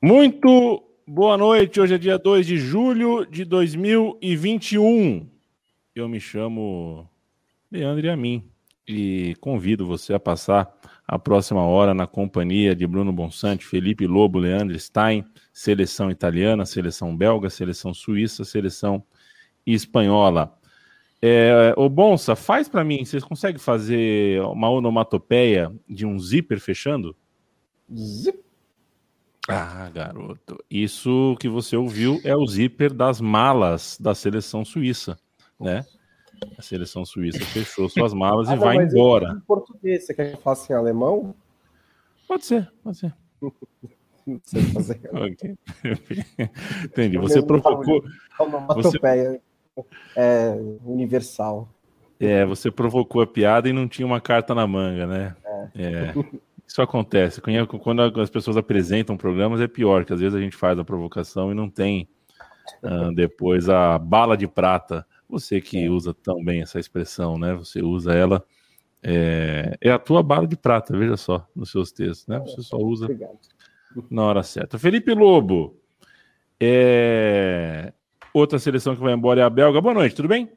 Muito boa noite. Hoje é dia 2 de julho de 2021. Eu me chamo Leandro Amin e convido você a passar a próxima hora na companhia de Bruno Bonsante, Felipe Lobo, Leandro Stein, seleção italiana, seleção belga, seleção suíça, seleção espanhola. É, ô Bonsa, faz para mim, vocês conseguem fazer uma onomatopeia de um zíper fechando? Zip. Ah, garoto, isso que você ouviu é o zíper das malas da seleção suíça, né? A seleção suíça fechou suas malas ah, e não, vai embora. Em português, você quer que eu faça em alemão? Pode ser, pode ser. Não sei fazer. okay. Entendi. Você provocou. Você... É universal. É, você provocou a piada e não tinha uma carta na manga, né? É. é. Isso acontece. Quando as pessoas apresentam programas, é pior, que às vezes a gente faz a provocação e não tem uh, depois a bala de prata. Você que é. usa tão bem essa expressão, né? Você usa ela. É, é a tua bala de prata, veja só, nos seus textos, né? Você só usa Obrigado. na hora certa. Felipe Lobo, é, Outra seleção que vai embora é a belga. Boa noite, tudo bem?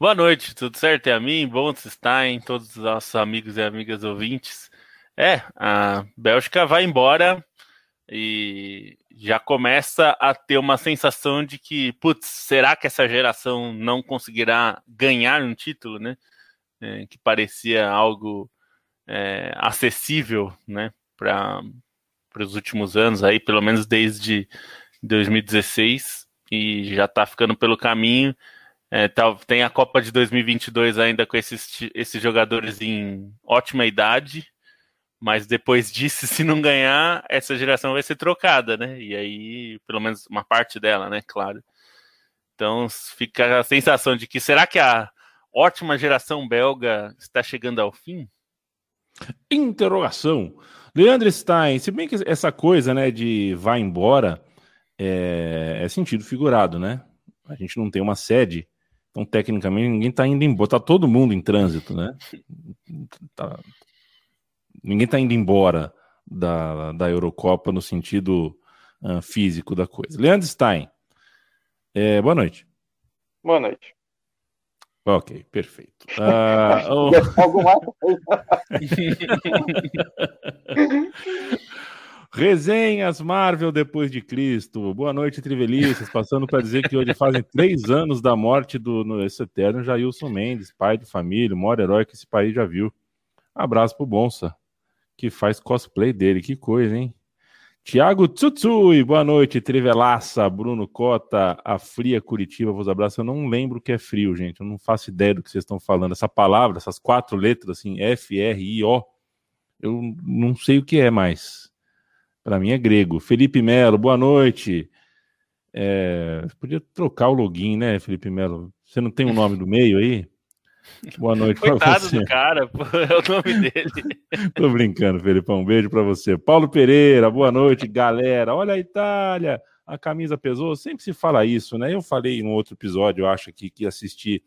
Boa noite, tudo certo? É a mim, bom estar em todos os nossos amigos e amigas ouvintes. É, a Bélgica vai embora e já começa a ter uma sensação de que, putz, será que essa geração não conseguirá ganhar um título, né? É, que parecia algo é, acessível, né, para os últimos anos aí, pelo menos desde 2016 e já está ficando pelo caminho. É, tá, tem a Copa de 2022 ainda com esses, esses jogadores em ótima idade, mas depois disso, se não ganhar, essa geração vai ser trocada, né? E aí, pelo menos uma parte dela, né? Claro. Então fica a sensação de que será que a ótima geração belga está chegando ao fim? Interrogação. Leandro Stein, se bem que essa coisa, né, de vai embora, é, é, sentido figurado, né? A gente não tem uma sede, então tecnicamente ninguém está indo embora, tá todo mundo em trânsito, né? Tá, ninguém está indo embora da, da Eurocopa no sentido uh, físico da coisa. Leandro Stein, é, boa noite. Boa noite. Ok, perfeito. Uh. Resenhas Marvel depois de Cristo. Boa noite, Trivelistas. Passando para dizer que hoje fazem três anos da morte do no, esse eterno Jailson Mendes, pai de família, o maior herói que esse país já viu. Abraço pro Bonsa, que faz cosplay dele. Que coisa, hein? Tiago Tsutsui, boa noite, Trivelaça, Bruno Cota, a fria Curitiba, vos abraço. Eu não lembro o que é frio, gente. Eu não faço ideia do que vocês estão falando. Essa palavra, essas quatro letras, assim, F, R, I, O, eu não sei o que é mais. Para mim é grego. Felipe Melo, boa noite. É, podia trocar o login, né, Felipe Melo? Você não tem o um nome do meio aí? Boa noite para você. do cara, pô, é o nome dele. Tô brincando, Felipe. Um beijo para você. Paulo Pereira, boa noite, galera. Olha a Itália, a camisa pesou. Sempre se fala isso, né? Eu falei em um outro episódio, eu acho que que assisti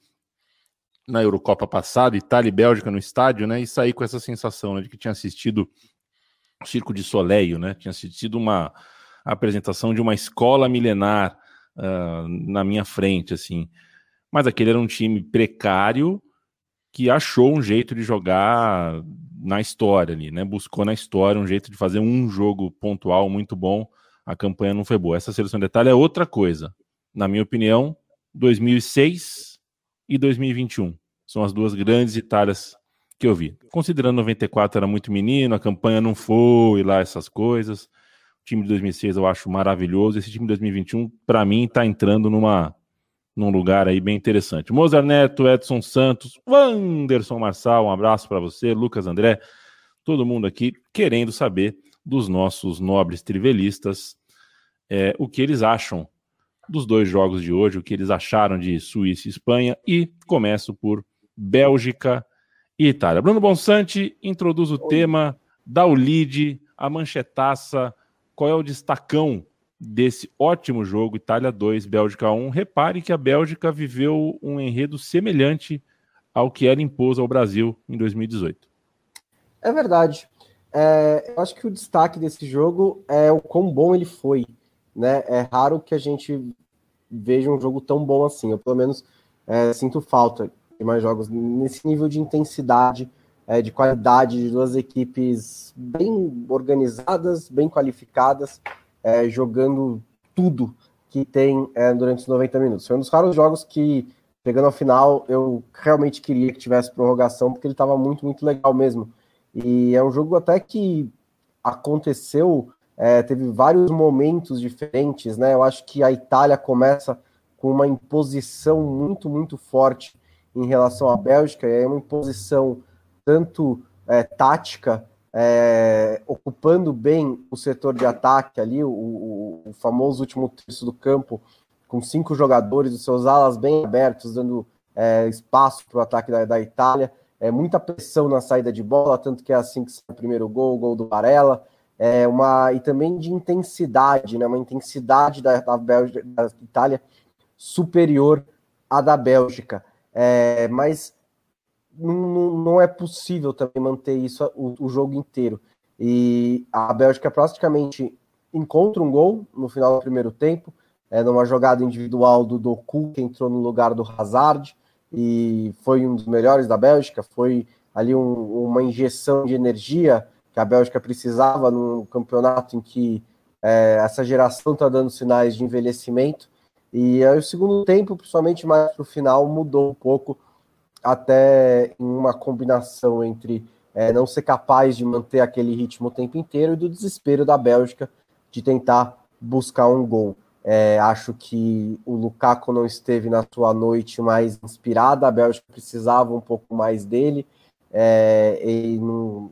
na Eurocopa passada, Itália e Bélgica no estádio, né? E saí com essa sensação né, de que tinha assistido Circo de Soleil, né? Tinha sido uma apresentação de uma escola milenar uh, na minha frente, assim. Mas aquele era um time precário que achou um jeito de jogar na história ali, né? Buscou na história um jeito de fazer um jogo pontual muito bom. A campanha não foi boa. Essa seleção de detalhe é outra coisa. Na minha opinião, 2006 e 2021 são as duas grandes Itálias que eu vi. Considerando 94 era muito menino, a campanha não foi lá essas coisas. O time de 2006 eu acho maravilhoso. Esse time de 2021, para mim, está entrando numa num lugar aí bem interessante. Mozart Neto, Edson Santos, Wanderson Marçal, um abraço para você, Lucas André, todo mundo aqui querendo saber dos nossos nobres trivelistas é, o que eles acham dos dois jogos de hoje, o que eles acharam de Suíça e Espanha. E começo por Bélgica e Itália. Bruno Bonsante introduz o Oi. tema, dá o lead, a manchetaça, qual é o destacão desse ótimo jogo, Itália 2, Bélgica 1. Repare que a Bélgica viveu um enredo semelhante ao que ela impôs ao Brasil em 2018. É verdade. é, eu acho que o destaque desse jogo é o quão bom ele foi. Né? É raro que a gente veja um jogo tão bom assim. Eu, pelo menos, é, sinto falta de mais jogos nesse nível de intensidade, é, de qualidade de duas equipes bem organizadas, bem qualificadas, é, jogando tudo que tem é, durante os 90 minutos. Foi um dos raros jogos que, chegando ao final, eu realmente queria que tivesse prorrogação, porque ele estava muito, muito legal mesmo. E é um jogo até que aconteceu, é, teve vários momentos diferentes, né? Eu acho que a Itália começa com uma imposição muito, muito forte em relação à Bélgica, e é uma imposição tanto é, tática, é, ocupando bem o setor de ataque ali, o, o, famoso último terço do campo, com cinco jogadores, os seus alas bem abertos, dando é, espaço para o ataque da, da, Itália. É, muita pressão na saída de bola, tanto que é assim que sai o primeiro gol, o gol do Varela. É uma, e também de intensidade, né, uma intensidade da, da, Bélgica, da Itália superior à da Bélgica. É, mas não, não, é possível também manter isso o, o, jogo inteiro. E a Bélgica praticamente encontra um gol no final do primeiro tempo, é, numa jogada individual do Doku, que entrou no lugar do Hazard, e foi um dos melhores da Bélgica, foi ali um, uma injeção de energia que a Bélgica precisava num campeonato em que é, essa geração está dando sinais de envelhecimento, e aí o segundo tempo, principalmente mais para o final, mudou um pouco até uma combinação entre é, não ser capaz de manter aquele ritmo o tempo inteiro e do desespero da Bélgica de tentar buscar um gol. É, acho que o Lukaku não esteve na sua noite mais inspirada, a Bélgica precisava um pouco mais dele, é, e não,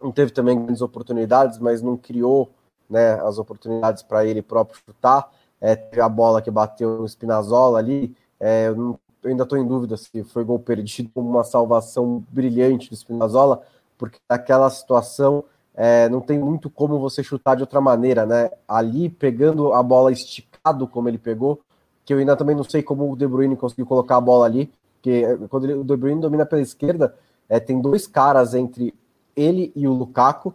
não teve também grandes oportunidades, mas não criou né, as oportunidades para ele próprio chutar. É, teve a bola que bateu no Spinazzola ali, é, eu não eu ainda estou em dúvida se foi gol perdido ou uma salvação brilhante do Spinazzola, porque naquela situação é, não tem muito como você chutar de outra maneira, né? Ali, pegando a bola esticado como ele pegou, que eu ainda também não sei como o De Bruyne conseguiu colocar a bola ali, porque é, quando ele, o De Bruyne domina pela esquerda, é, tem dois caras entre ele e o Lukaku.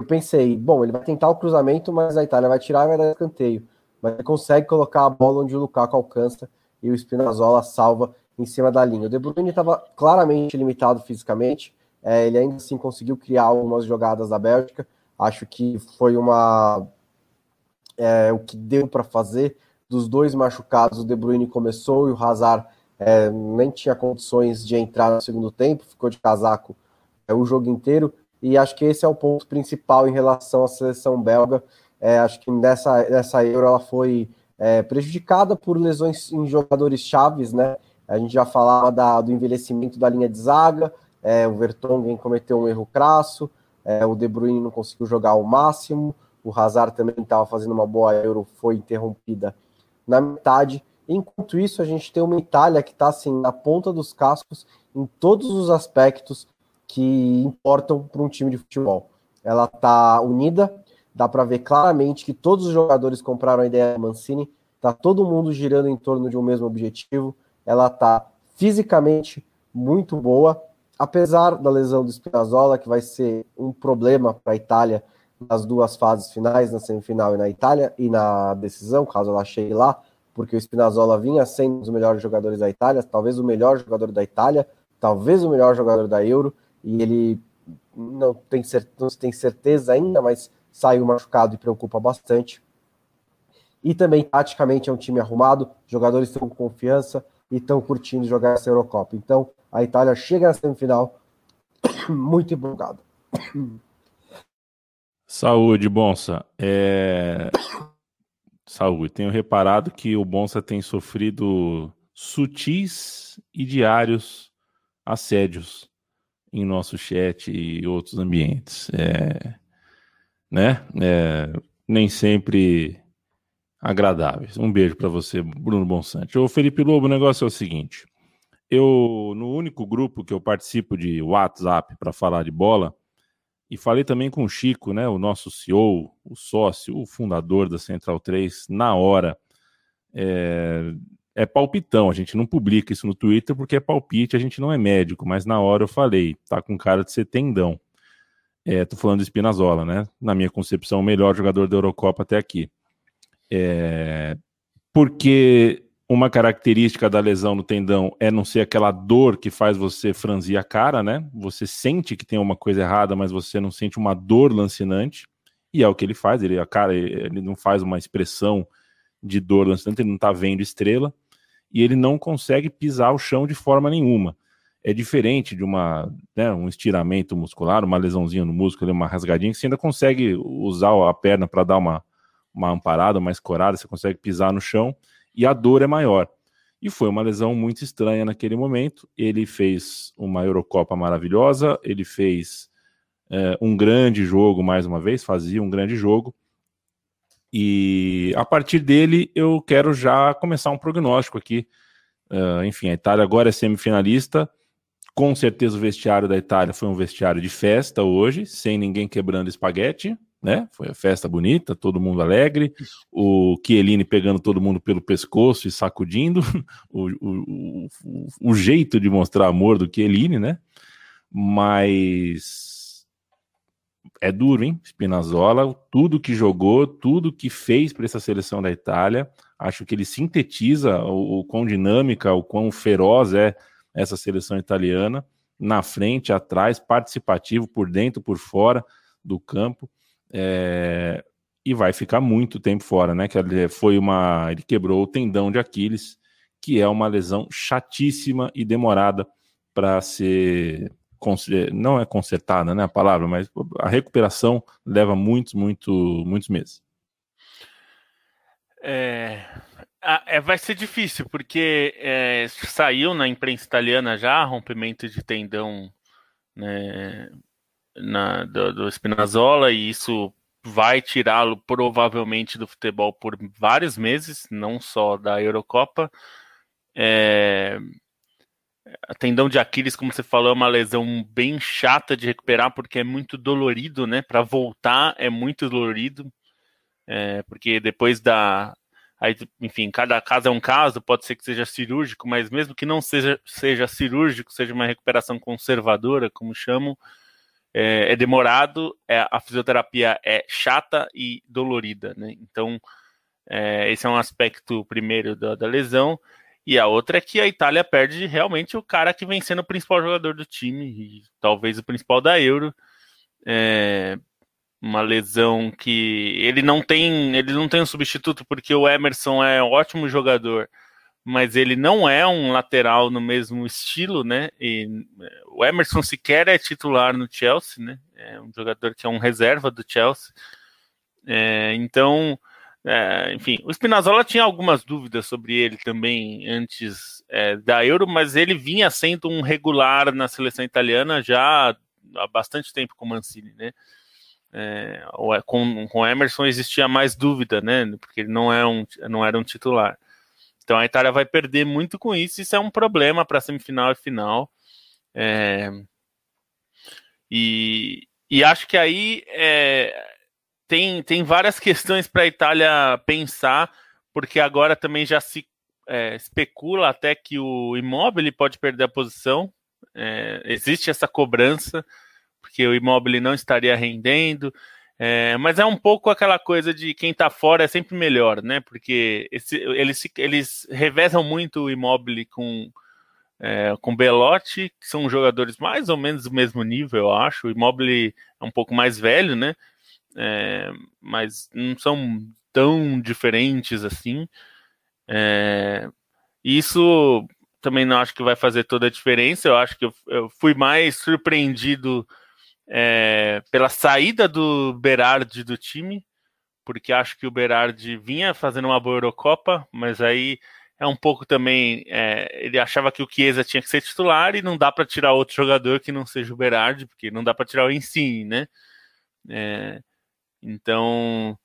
Eu pensei, bom, ele vai tentar o cruzamento, mas a Itália vai tirar e vai dar escanteio. Mas ele consegue colocar a bola onde o Lukaku alcança e o Spinazzola salva em cima da linha. O De Bruyne estava claramente limitado fisicamente, é, ele ainda assim conseguiu criar algumas jogadas da Bélgica. Acho que foi uma é, o que deu para fazer. Dos dois machucados, o De Bruyne começou e o Hazard é, nem tinha condições de entrar no segundo tempo, ficou de casaco é, o jogo inteiro. E acho que esse é o ponto principal em relação à seleção belga. É, acho que nessa, nessa Euro ela foi é, prejudicada por lesões em jogadores chaves, né? A gente já falava da, do envelhecimento da linha de zaga, é, o Vertonghen cometeu um erro crasso, é, o De Bruyne não conseguiu jogar ao máximo, o Hazard também estava fazendo uma boa Euro, foi interrompida na metade. Enquanto isso, a gente tem uma Itália que está assim na ponta dos cascos em todos os aspectos que importam para um time de futebol. Ela está unida, dá para ver claramente que todos os jogadores compraram a ideia da Mancini, tá todo mundo girando em torno de um mesmo objetivo. Ela tá fisicamente muito boa, apesar da lesão do Spinazzola, que vai ser um problema para a Itália nas duas fases finais, na semifinal e na Itália, e na decisão, caso ela chegue lá, porque o Spinazzola vinha sendo um dos melhores jogadores da Itália, talvez o melhor jogador da Itália, talvez o melhor jogador da Euro, e ele não tem, não tem certeza ainda, mas saiu machucado e preocupa bastante. E também, taticamente, é um time arrumado, jogadores estão com confiança e estão curtindo jogar essa Eurocopa. Então, a Itália chega na semifinal muito empolgada. Saúde, Bonsa. É... Saúde. Tenho reparado que o Bonsa tem sofrido sutis e diários assédios em nosso chat e outros ambientes. É né? É, nem sempre agradáveis. Um beijo para você, Bruno Bonsante. Ô, Felipe Lobo, o negócio é o seguinte: eu, no único grupo que eu participo de WhatsApp para falar de bola, e falei também com o Chico, né, o nosso CEO, o sócio, o fundador da Central 3, na hora. É, é palpitão, a gente não publica isso no Twitter porque é palpite, a gente não é médico, mas na hora eu falei, tá com cara de ser tendão. É, tô falando do Spinazzola, né? Na minha concepção, o melhor jogador da Eurocopa até aqui. É, porque uma característica da lesão no tendão é não ser aquela dor que faz você franzir a cara, né? Você sente que tem uma coisa errada, mas você não sente uma dor lancinante. E é o que ele faz. Ele, a cara, ele não faz uma expressão de dor lancinante, ele não tá vendo estrela. E ele não consegue pisar o chão de forma nenhuma. É diferente de uma, né, um estiramento muscular, uma lesãozinha no músculo, uma rasgadinha, que você ainda consegue usar a perna para dar uma, uma amparada, uma escorada, você consegue pisar no chão e a dor é maior. E foi uma lesão muito estranha naquele momento. Ele fez uma Eurocopa maravilhosa, ele fez é, um grande jogo mais uma vez, fazia um grande jogo. E a partir dele eu quero já começar um prognóstico aqui. Uh, enfim, a Itália agora é semifinalista. Com certeza o vestiário da Itália foi um vestiário de festa hoje, sem ninguém quebrando espaguete né? Foi a festa bonita, todo mundo alegre, o Chiellini pegando todo mundo pelo pescoço e sacudindo, o, o, o, o jeito de mostrar amor do Chiellini, né? Mas é duro, hein? Spinazzola, tudo que jogou, tudo que fez para essa seleção da Itália, acho que ele sintetiza o, o quão dinâmica, o quão feroz é essa seleção italiana, na frente, atrás, participativo, por dentro, por fora do campo. É, e vai ficar muito tempo fora, né? Que foi uma. Ele quebrou o tendão de Aquiles, que é uma lesão chatíssima e demorada para ser. Não é consertada, né? A palavra, mas a recuperação leva muitos, muito, muitos meses. É, é, vai ser difícil, porque é, saiu na imprensa italiana já rompimento de tendão né, na, do, do Spinazzola e isso vai tirá-lo provavelmente do futebol por vários meses, não só da Eurocopa. É... Tendão de Aquiles, como você falou, é uma lesão bem chata de recuperar porque é muito dolorido, né? Para voltar é muito dolorido, é... porque depois da Aí, enfim, cada caso é um caso, pode ser que seja cirúrgico, mas mesmo que não seja, seja cirúrgico, seja uma recuperação conservadora, como chamam, é, é demorado, é, a fisioterapia é chata e dolorida, né? Então, é, esse é um aspecto primeiro da, da, lesão. E a outra é que a Itália perde realmente o cara que vem sendo o principal jogador do time, e talvez o principal da Euro. É, uma lesão que ele não tem, ele não tem um substituto porque o Emerson é um ótimo jogador mas ele não é um lateral no mesmo estilo, né? E é, o Emerson sequer é titular no Chelsea, né? É um jogador que é um reserva do Chelsea. É, então, é, enfim, o Spinazzola tinha algumas dúvidas sobre ele também antes é, da Euro, mas ele vinha sendo um regular na seleção italiana já há bastante tempo com o Mancini, né? É, com, com o Emerson existia mais dúvida, né? Porque ele não, é um, não era um titular. Então a Itália vai perder muito com isso. Isso é um problema para semifinal e final. É... E, e acho que aí é... tem, tem várias questões para a Itália pensar, porque agora também já se é, especula até que o imóvel pode perder a posição. É, existe essa cobrança, porque o imóvel não estaria rendendo. É, mas é um pouco aquela coisa de quem tá fora é sempre melhor, né? Porque esse, eles, eles revezam muito o Immobile com, é, com Belotti, que são jogadores mais ou menos do mesmo nível, eu acho. O Immobile é um pouco mais velho, né? É, mas não são tão diferentes assim. É, isso também não acho que vai fazer toda a diferença. Eu acho que eu, eu fui mais surpreendido é, pela saída do Berardi do time, porque acho que o Berardi vinha fazendo uma boa Eurocopa, mas aí é um pouco também. É, ele achava que o Chiesa tinha que ser titular e não dá para tirar outro jogador que não seja o Berardi, porque não dá para tirar o Insigne, né? É, então,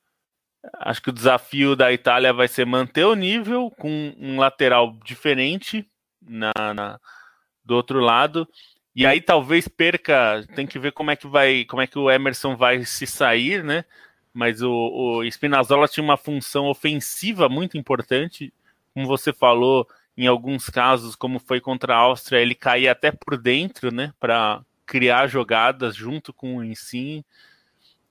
acho que o desafio da Itália vai ser manter o nível com um lateral diferente na, na do outro lado e aí talvez perca, tem que ver como é que vai, como é que o Emerson vai se sair, né? Mas o, o Spinazzola tinha uma função ofensiva muito importante, como você falou, em alguns casos, como foi contra a Áustria, ele caía até por dentro, né, para criar jogadas junto com o Insigne.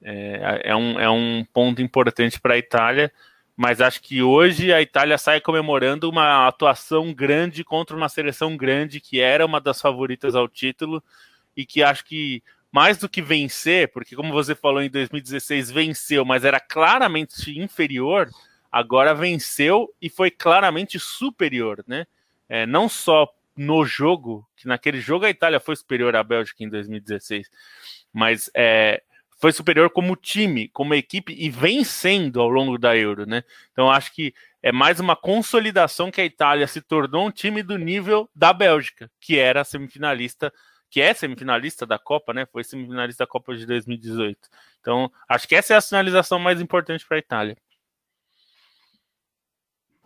É, é, um, é um ponto importante para a Itália, mas acho que hoje a Itália sai comemorando uma atuação grande contra uma seleção grande que era uma das favoritas ao título e que acho que mais do que vencer, porque como você falou em 2016 venceu, mas era claramente inferior, agora venceu e foi claramente superior, né? É, não só no jogo, que naquele jogo a Itália foi superior à Bélgica em 2016, mas é, foi superior como time, como equipe e vencendo ao longo da Euro, né? Então acho que é mais uma consolidação que a Itália se tornou um time do nível da Bélgica, que era semifinalista que é semifinalista da Copa, né? Foi semifinalista da Copa de 2018. Então, acho que essa é a sinalização mais importante para a Itália.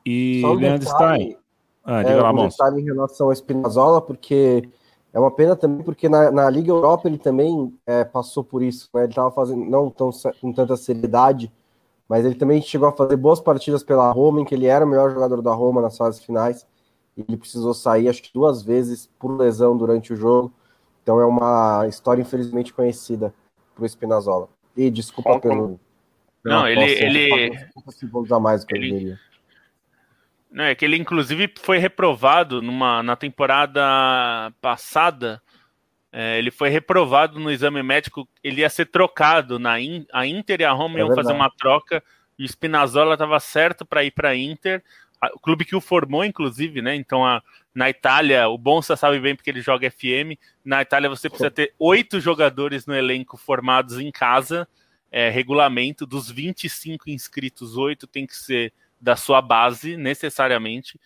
E Leandro Stein. Ah, diga é, lá, um detalhe em relação ao Spinazzola, porque é uma pena também, porque na, na Liga Europa ele também é, passou por isso. Né? Ele estava fazendo, não tão, com tanta seriedade, mas ele também chegou a fazer boas partidas pela Roma, em que ele era o melhor jogador da Roma nas fases finais. E ele precisou sair, acho que duas vezes por lesão durante o jogo. Então é uma história infelizmente conhecida pro Spinazzola. E desculpa pelo. Não, ele. ele... segundos a mais que ele... eu diria. Não, é que ele inclusive foi reprovado numa, na temporada passada. É, ele foi reprovado no exame médico. Ele ia ser trocado na in, a Inter e a Roma é iam verdade. fazer uma troca. E o Spinazzola estava certo para ir para a Inter o clube que o formou, inclusive, né? Então, a, na Itália, o Bonsa sabe bem porque ele joga FM. Na Itália, você precisa ter oito jogadores no elenco formados em casa. É, regulamento dos 25 inscritos, oito tem que ser da sua base, necessariamente.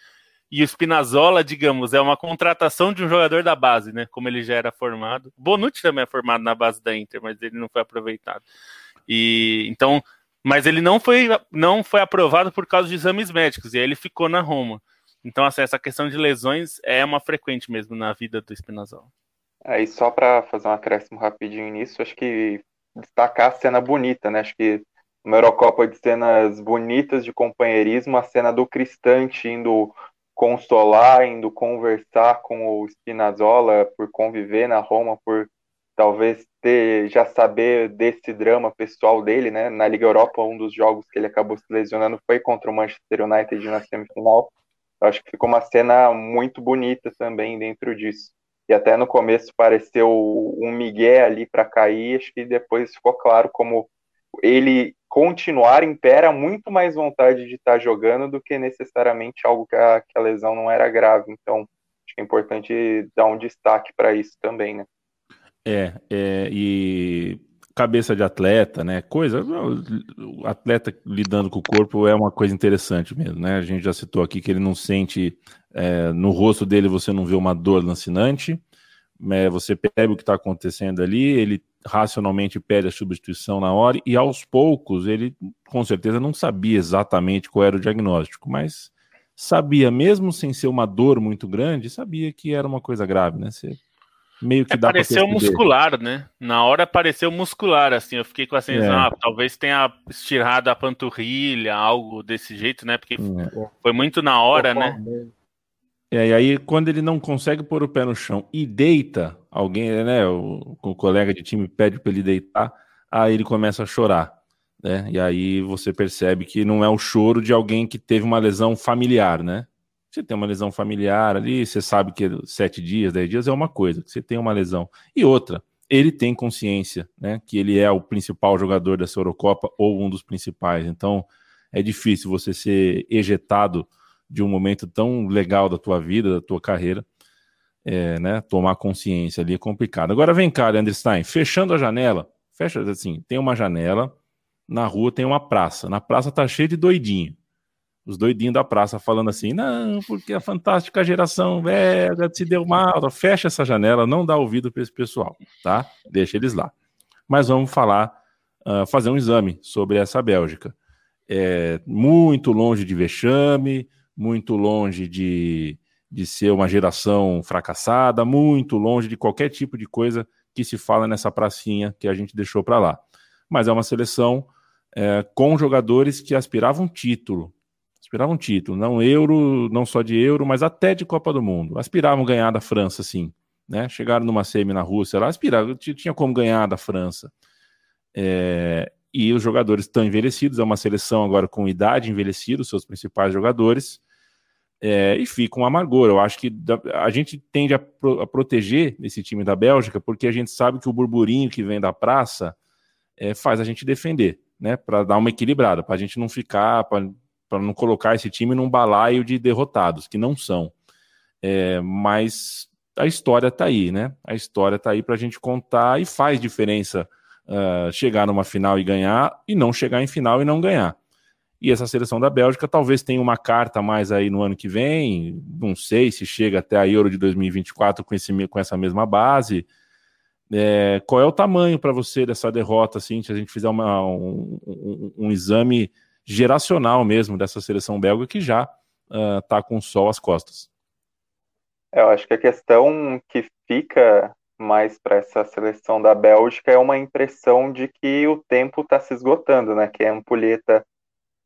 E o Spinazzola, digamos, é uma contratação de um jogador da base, né? Como ele já era formado. Bonucci também é formado na base da Inter, mas ele não foi aproveitado. E então mas ele não foi, não foi aprovado por causa de exames médicos, e aí ele ficou na Roma. Então, assim, essa questão de lesões é uma frequente mesmo na vida do Spinazzola. Aí, só para fazer um acréscimo rapidinho nisso, acho que destacar a cena bonita, né? Acho que uma Eurocopa de cenas bonitas de companheirismo, a cena do Cristante indo consolar, indo conversar com o Spinazzola por conviver na Roma por talvez ter já saber desse drama pessoal dele, né? Na Liga Europa, um dos jogos que ele acabou se lesionando foi contra o Manchester United na semifinal. Eu acho que ficou uma cena muito bonita também dentro disso. E até no começo pareceu um migué ali para cair, acho que depois ficou claro como ele continuar impera muito mais vontade de estar tá jogando do que necessariamente algo que a, que a lesão não era grave. Então, acho que é importante dar um destaque para isso também, né? É, é, e cabeça de atleta, né? Coisa, atleta lidando com o corpo é uma coisa interessante mesmo, né? A gente já citou aqui que ele não sente é, no rosto dele, você não vê uma dor lancinante, é, você percebe o que está acontecendo ali, ele racionalmente pede a substituição na hora e aos poucos ele com certeza não sabia exatamente qual era o diagnóstico, mas sabia mesmo sem ser uma dor muito grande, sabia que era uma coisa grave, né? Você meio que é, dá Pareceu muscular, né? Na hora pareceu muscular, assim. Eu fiquei com a sensação, é. ah, talvez tenha estirado a panturrilha, algo desse jeito, né? Porque é. foi muito na hora, né? É, e aí, quando ele não consegue pôr o pé no chão e deita, alguém, né? O, o colega de time pede para ele deitar, aí ele começa a chorar. Né? E aí você percebe que não é o choro de alguém que teve uma lesão familiar, né? Você tem uma lesão familiar ali, você sabe que sete dias, dez dias é uma coisa, você tem uma lesão. E outra, ele tem consciência, né, que ele é o principal jogador dessa Eurocopa ou um dos principais. Então, é difícil você ser ejetado de um momento tão legal da tua vida, da tua carreira, é, né, tomar consciência ali é complicado. Agora vem cá, Leandro Stein, fechando a janela, fecha assim, tem uma janela, na rua tem uma praça, na praça tá cheio de doidinho os doidinhos da praça falando assim: não, porque a fantástica geração velha se deu mal. Fecha essa janela, não dá ouvido para esse pessoal, tá? Deixa eles lá. Mas vamos falar, uh, fazer um exame sobre essa Bélgica. É muito longe de vexame, muito longe de, de ser uma geração fracassada, muito longe de qualquer tipo de coisa que se fala nessa pracinha que a gente deixou para lá. Mas é uma seleção é, com jogadores que aspiravam título, aspiravam título, não euro, não só de euro, mas até de Copa do Mundo. Aspiravam ganhar da França, sim. né? Chegaram numa semi na Rússia, lá aspiraram, tinha como ganhar da França. É, e os jogadores estão envelhecidos, é uma seleção agora com idade envelhecida, os seus principais jogadores, é, e fica um amargor. Eu acho que a gente tende a, pro, a, proteger esse time da Bélgica, porque a gente sabe que o burburinho que vem da praça é, faz a gente defender, né? Para dar uma equilibrada, para a gente não ficar, para não colocar esse time num balaio de derrotados, que não são. É, mas a história está aí, né? A história está aí para a gente contar e faz diferença uh, chegar numa final e ganhar e não chegar em final e não ganhar. E essa seleção da Bélgica talvez tenha uma carta mais aí no ano que vem, não sei se chega até a Euro de 2024 com, esse, com essa mesma base. É, qual é o tamanho para você dessa derrota, assim, se a gente fizer uma, um, um, um, exame geracional mesmo dessa seleção belga que já está uh, com o sol às costas? Eu acho que a questão que fica mais para essa seleção da Bélgica é uma impressão de que o tempo está se esgotando, né? Que a ampulheta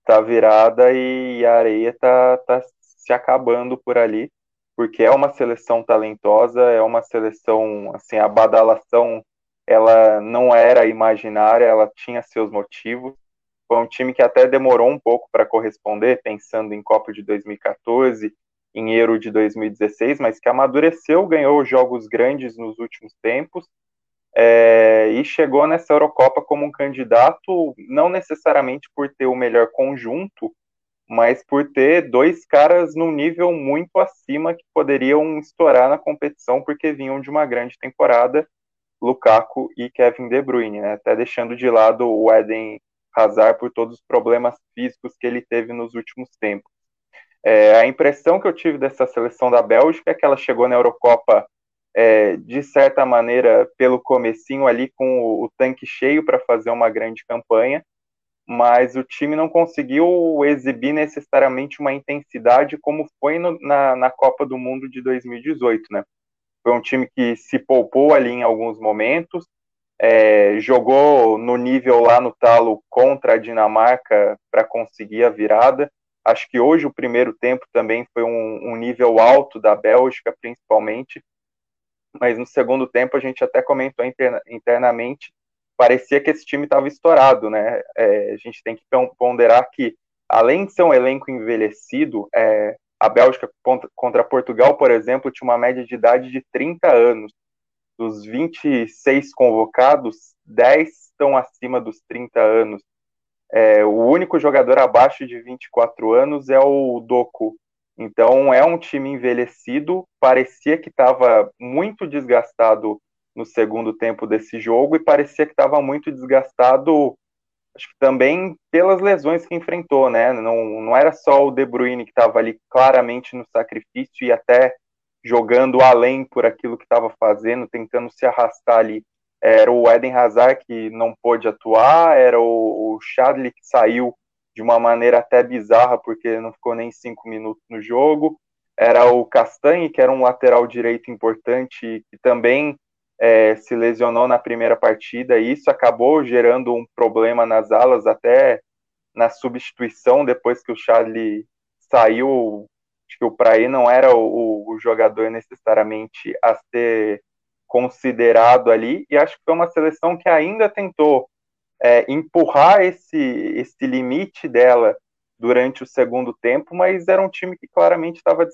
está virada e a areia está tá se acabando por ali, porque é uma seleção talentosa, é uma seleção, assim, a badalação, ela não era imaginária, ela tinha seus motivos. Foi um time que até demorou um pouco para corresponder, pensando em Copa de 2014 em Euro de 2016, mas que amadureceu, ganhou jogos grandes nos últimos tempos é, e chegou nessa Eurocopa como um candidato, não necessariamente por ter o melhor conjunto, mas por ter dois caras num nível muito acima que poderiam estourar na competição porque vinham de uma grande temporada, Lukaku e Kevin De Bruyne, né? até deixando de lado o Eden Hazard por todos os problemas físicos que ele teve nos últimos tempos. É, a impressão que eu tive dessa seleção da Bélgica é que ela chegou na Eurocopa é, de certa maneira pelo comecinho ali com o, o tanque cheio para fazer uma grande campanha, mas o time não conseguiu exibir necessariamente uma intensidade como foi no, na, na Copa do Mundo de 2018, né? Foi um time que se poupou ali em alguns momentos, é, jogou no nível lá no talo contra a Dinamarca para conseguir a virada, Acho que hoje o primeiro tempo também foi um, um nível alto da Bélgica, principalmente, mas no segundo tempo a gente até comentou interna, internamente, parecia que esse time estava estourado, né? É, a gente tem que ponderar que, além de ser um elenco envelhecido, é, a Bélgica contra Portugal, por exemplo, tinha uma média de idade de 30 anos. Dos 26 convocados, 10 estão acima dos 30 anos. É, o único jogador abaixo de 24 anos é o Doku. Então é um time envelhecido, parecia que estava muito desgastado no segundo tempo desse jogo e parecia que estava muito desgastado, acho que também pelas lesões que enfrentou, né? Não, não era só o De Bruyne que estava ali claramente no sacrifício e até jogando além por aquilo que estava fazendo, tentando se arrastar ali era o Eden Hazard que não pôde atuar, era o, o Chadley que saiu de uma maneira até bizarra, porque não ficou nem cinco minutos no jogo, era o Castanhe, que era um lateral direito importante, que também é, se lesionou na primeira partida, e isso acabou gerando um problema nas alas, até na substituição, depois que o Chadley saiu, acho que o Praí não era o, o jogador necessariamente a ser considerado ali, e acho que foi uma seleção que ainda tentou é, empurrar esse, esse limite dela durante o segundo tempo, mas era um time que claramente estava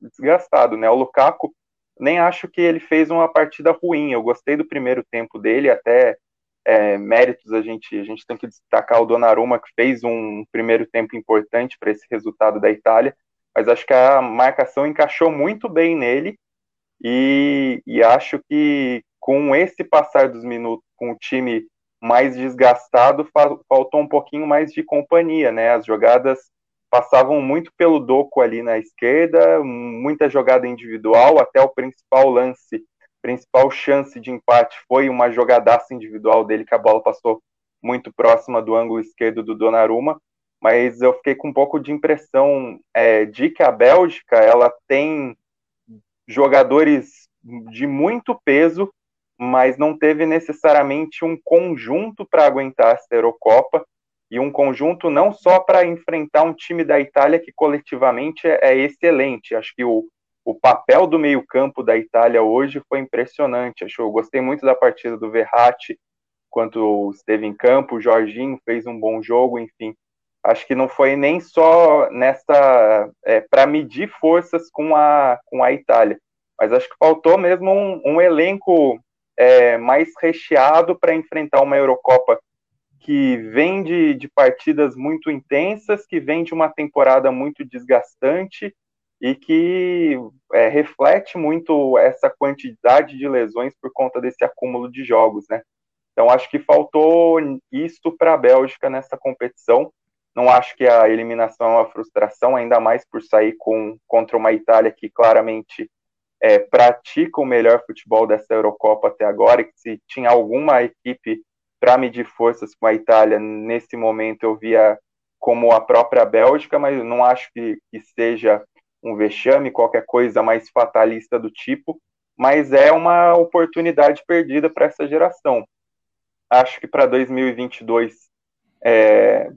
desgastado, né? O Lukaku, nem acho que ele fez uma partida ruim, eu gostei do primeiro tempo dele, até é, méritos a gente, a gente tem que destacar o Donnarumma, que fez um primeiro tempo importante para esse resultado da Itália, mas acho que a marcação encaixou muito bem nele, e, e acho que com esse passar dos minutos, com o time mais desgastado, faltou um pouquinho mais de companhia, né? As jogadas passavam muito pelo Doco ali na esquerda, muita jogada individual, até o principal lance, principal chance de empate foi uma jogadaça individual dele, que a bola passou muito próxima do ângulo esquerdo do Donnarumma, mas eu fiquei com um pouco de impressão é, de que a Bélgica, ela tem jogadores de muito peso, mas não teve necessariamente um conjunto para aguentar essa Eurocopa e um conjunto não só para enfrentar um time da Itália que coletivamente é, é excelente. Acho que o, o papel do meio-campo da Itália hoje foi impressionante. Acho, eu gostei muito da partida do Verratti, quanto esteve em campo, o Jorginho fez um bom jogo, enfim. Acho que não foi nem só nessa é, para medir forças com a, com a Itália, mas acho que faltou mesmo um, um elenco é, mais recheado para enfrentar uma Eurocopa que vem de, de partidas muito intensas, que vem de uma temporada muito desgastante e que é, reflete muito essa quantidade de lesões por conta desse acúmulo de jogos, né? Então acho que faltou isso para a Bélgica nessa competição. Não acho que a eliminação é uma frustração, ainda mais por sair com, contra uma Itália que claramente é, pratica o melhor futebol dessa Eurocopa até agora, e que se tinha alguma equipe para medir forças com a Itália, nesse momento eu via como a própria Bélgica, mas não acho que, que seja um vexame, qualquer coisa mais fatalista do tipo, mas é uma oportunidade perdida para essa geração. Acho que para 2022 é,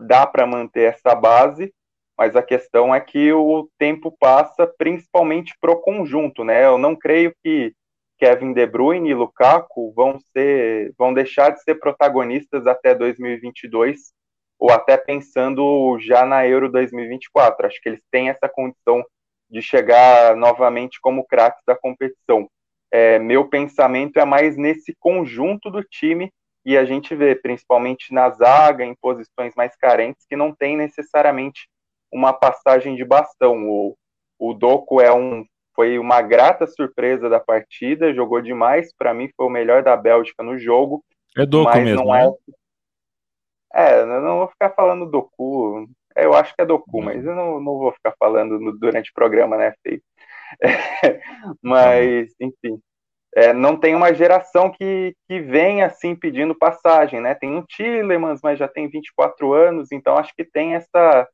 dá para manter essa base, mas a questão é que o tempo passa principalmente para o conjunto, né? Eu não creio que Kevin De Bruyne e Lukaku vão ser, vão deixar de ser protagonistas até 2022 ou até pensando já na Euro 2024. Acho que eles têm essa condição de chegar novamente como craques da competição. É, meu pensamento é mais nesse conjunto do time e a gente vê, principalmente na zaga, em posições mais carentes, que não tem necessariamente uma passagem de bastão. O, o Doku é um, foi uma grata surpresa da partida, jogou demais, para mim foi o melhor da Bélgica no jogo. É Doku mesmo, não é, né? É, eu não vou ficar falando do cu. Eu acho que é do cu, uhum. mas eu não, não vou ficar falando no, durante o programa, né, feio? mas, enfim. É, não tem uma geração que, que vem assim pedindo passagem, né? Tem um Tillemans, mas já tem 24 anos, então acho que tem essa,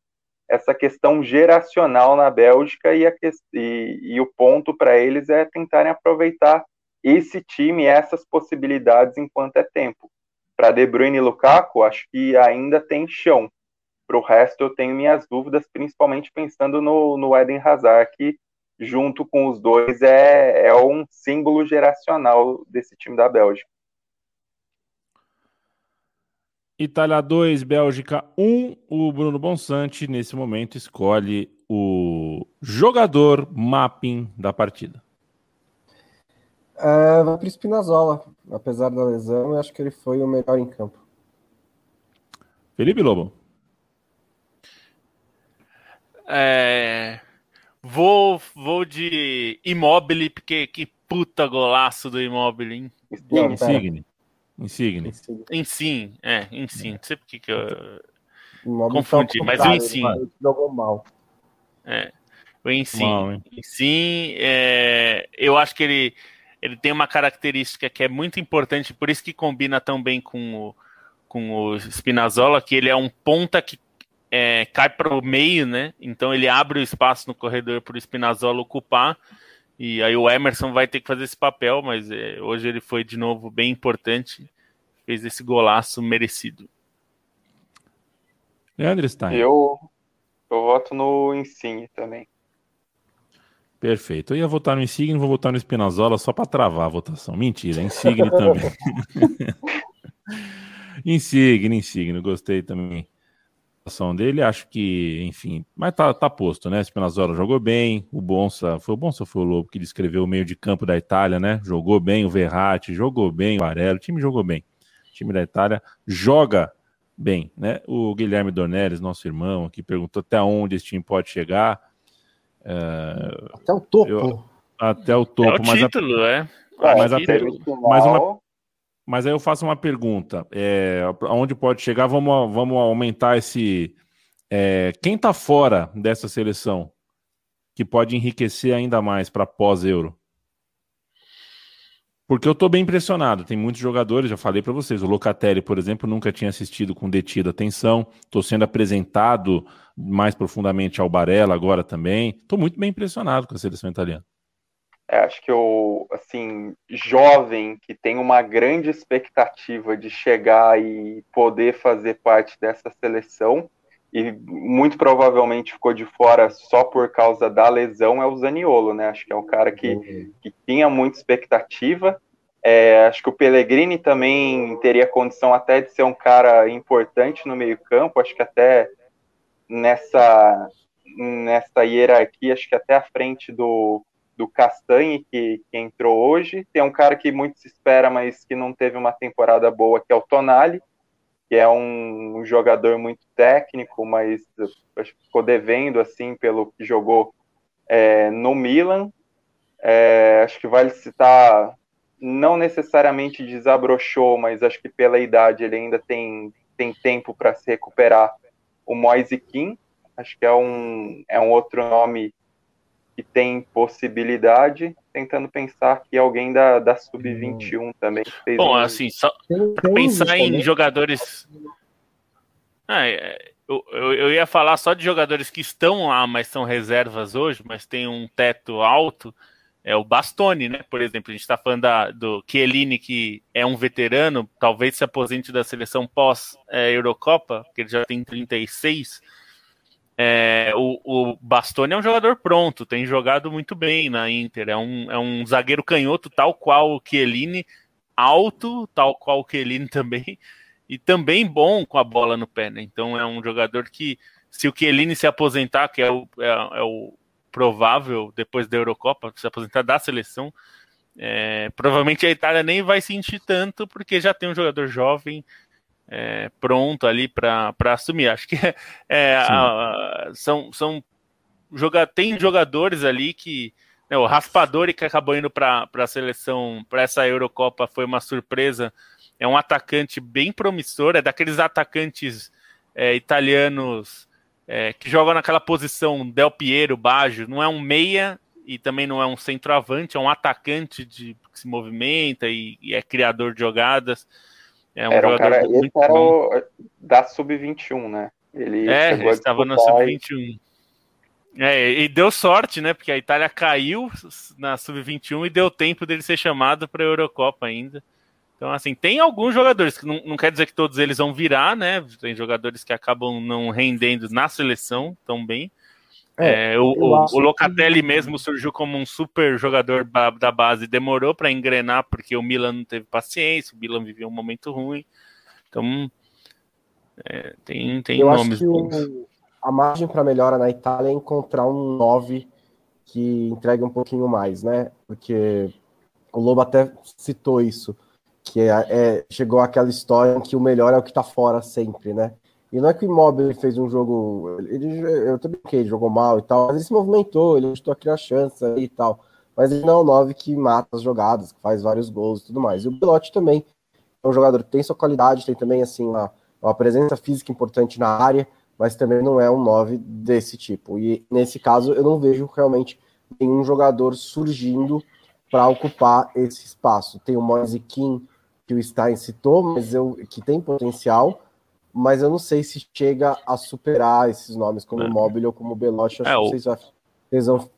essa questão geracional na Bélgica e, a, e, e o ponto para eles é tentarem aproveitar esse time, essas possibilidades enquanto é tempo. Para De Bruyne e Lukaku, acho que ainda tem chão. Para o resto, eu tenho minhas dúvidas, principalmente pensando no, no Eden Hazard, que junto com os dois é, é um símbolo geracional desse time da Bélgica. Itália 2, Bélgica 1. O Bruno Bonsante, nesse momento, escolhe o jogador mapping da partida. É, vai para o Spinazzola. Apesar da lesão, eu acho que ele foi o melhor em campo. Felipe Lobo. É... Vou, vou de Immobile, porque que puta golaço do Immobile, hein? Insigne. Insigne. Insigne, é, Insigne. Não sei por que eu confundi, mas o Insigne. Jogou mal. É, o Insigne. Insigne, é, eu acho que ele ele tem uma característica que é muito importante, por isso que combina tão bem com o, com o Spinazzola, que ele é um ponta que é, cai para o meio, né? Então ele abre o espaço no corredor para o Spinazzola ocupar. E aí o Emerson vai ter que fazer esse papel, mas é, hoje ele foi de novo bem importante, fez esse golaço merecido. Leandro Stein. Eu, eu voto no Insigne também. Perfeito. Eu ia votar no Insigne, vou votar no Espinazola só para travar a votação. Mentira, Insigne também. Insigne, Insigne, gostei também da ação dele. Acho que, enfim, mas tá, tá posto, né? Espinazola jogou bem, o Bonsa, foi o Bonsa foi o Lobo que descreveu o meio de campo da Itália, né? Jogou bem o Verratti, jogou bem o Arello, o time jogou bem. O time da Itália joga bem, né? O Guilherme Dornelles, nosso irmão, aqui perguntou até onde esse time pode chegar. É, até o topo. Eu, até o topo. É o mas título, a, é. Mas, a, mas, uma, mas aí eu faço uma pergunta. É, aonde pode chegar? Vamos, vamos aumentar esse. É, quem está fora dessa seleção que pode enriquecer ainda mais para pós-euro? Porque eu estou bem impressionado. Tem muitos jogadores, já falei para vocês. O Locatelli, por exemplo, nunca tinha assistido com detida atenção. Estou sendo apresentado mais profundamente ao Barella agora também. Estou muito bem impressionado com a seleção italiana. É, acho que o assim jovem que tem uma grande expectativa de chegar e poder fazer parte dessa seleção e muito provavelmente ficou de fora só por causa da lesão é o Zaniolo, né? Acho que é um cara que, uhum. que tinha muita expectativa. É, acho que o Pellegrini também teria condição até de ser um cara importante no meio-campo. Acho que até nessa nessa hierarquia, acho que até à frente do, do Castanhe, que, que entrou hoje. Tem um cara que muito se espera, mas que não teve uma temporada boa, que é o Tonali que é um, um jogador muito técnico, mas acho que ficou devendo assim pelo que jogou é, no Milan. É, acho que vale citar, não necessariamente desabrochou, mas acho que pela idade ele ainda tem, tem tempo para se recuperar. O Moise Kim, acho que é um, é um outro nome que tem possibilidade, tentando pensar que alguém da, da Sub-21 hum. também fez. Bom, um... assim, só pensar em jogadores. Ah, é, eu, eu, eu, ia falar só de jogadores que estão lá, mas são reservas hoje, mas tem um teto alto. É o Bastoni, né? Por exemplo, a gente está falando da, do Chiellini, que é um veterano, talvez se aposente da seleção pós-Eurocopa, é, porque ele já tem 36 é, o, o Bastoni é um jogador pronto, tem jogado muito bem na Inter. É um, é um zagueiro canhoto, tal qual o Chiellini, alto, tal qual o Chiellini também, e também bom com a bola no pé. Né? Então é um jogador que, se o Chiellini se aposentar, que é o, é, é o provável depois da Eurocopa, se aposentar da seleção, é, provavelmente a Itália nem vai sentir tanto, porque já tem um jogador jovem é, pronto ali para assumir. Acho que é, a, são, são joga, tem jogadores ali que. Né, o Raspadori, que acabou indo para a seleção, para essa Eurocopa, foi uma surpresa. É um atacante bem promissor, é daqueles atacantes é, italianos é, que jogam naquela posição Del Piero, Baggio, não é um meia e também não é um centroavante, é um atacante de, que se movimenta e, e é criador de jogadas. É um era um cara, esse era o, da Sub-21, né? Ele é, ele estava na Sub-21. É, e deu sorte, né? Porque a Itália caiu na Sub-21 e deu tempo dele ser chamado para a Eurocopa ainda. Então, assim, tem alguns jogadores que não, não quer dizer que todos eles vão virar, né? Tem jogadores que acabam não rendendo na seleção tão bem. É, é, o, o, Locatelli que... mesmo surgiu como um super jogador da, base, demorou para engrenar porque o Milan não teve paciência, o Milan vivia um momento ruim. Então, é, tem, tem Eu nomes. Acho que o, a margem para melhora na Itália é encontrar um 9 que entregue um pouquinho mais, né? Porque o Lobo até citou isso, que é, é chegou aquela história em que o melhor é o que está fora sempre, né? E não é que o Immobile fez um jogo. Ele, eu também que ele jogou mal e tal, mas ele se movimentou, ele ajudou a criar chance e tal. Mas ele não é o 9 que mata as jogadas, que faz vários gols e tudo mais. E o Belotti também é um jogador que tem sua qualidade, tem também assim uma, uma presença física importante na área, mas também não é um 9 desse tipo. E nesse caso eu não vejo realmente nenhum jogador surgindo para ocupar esse espaço. Tem o Moise que o Stein citou, mas eu, que tem potencial mas eu não sei se chega a superar esses nomes como é. Mobile ou como Belotti. Acho é, que vocês, vai, vocês vão,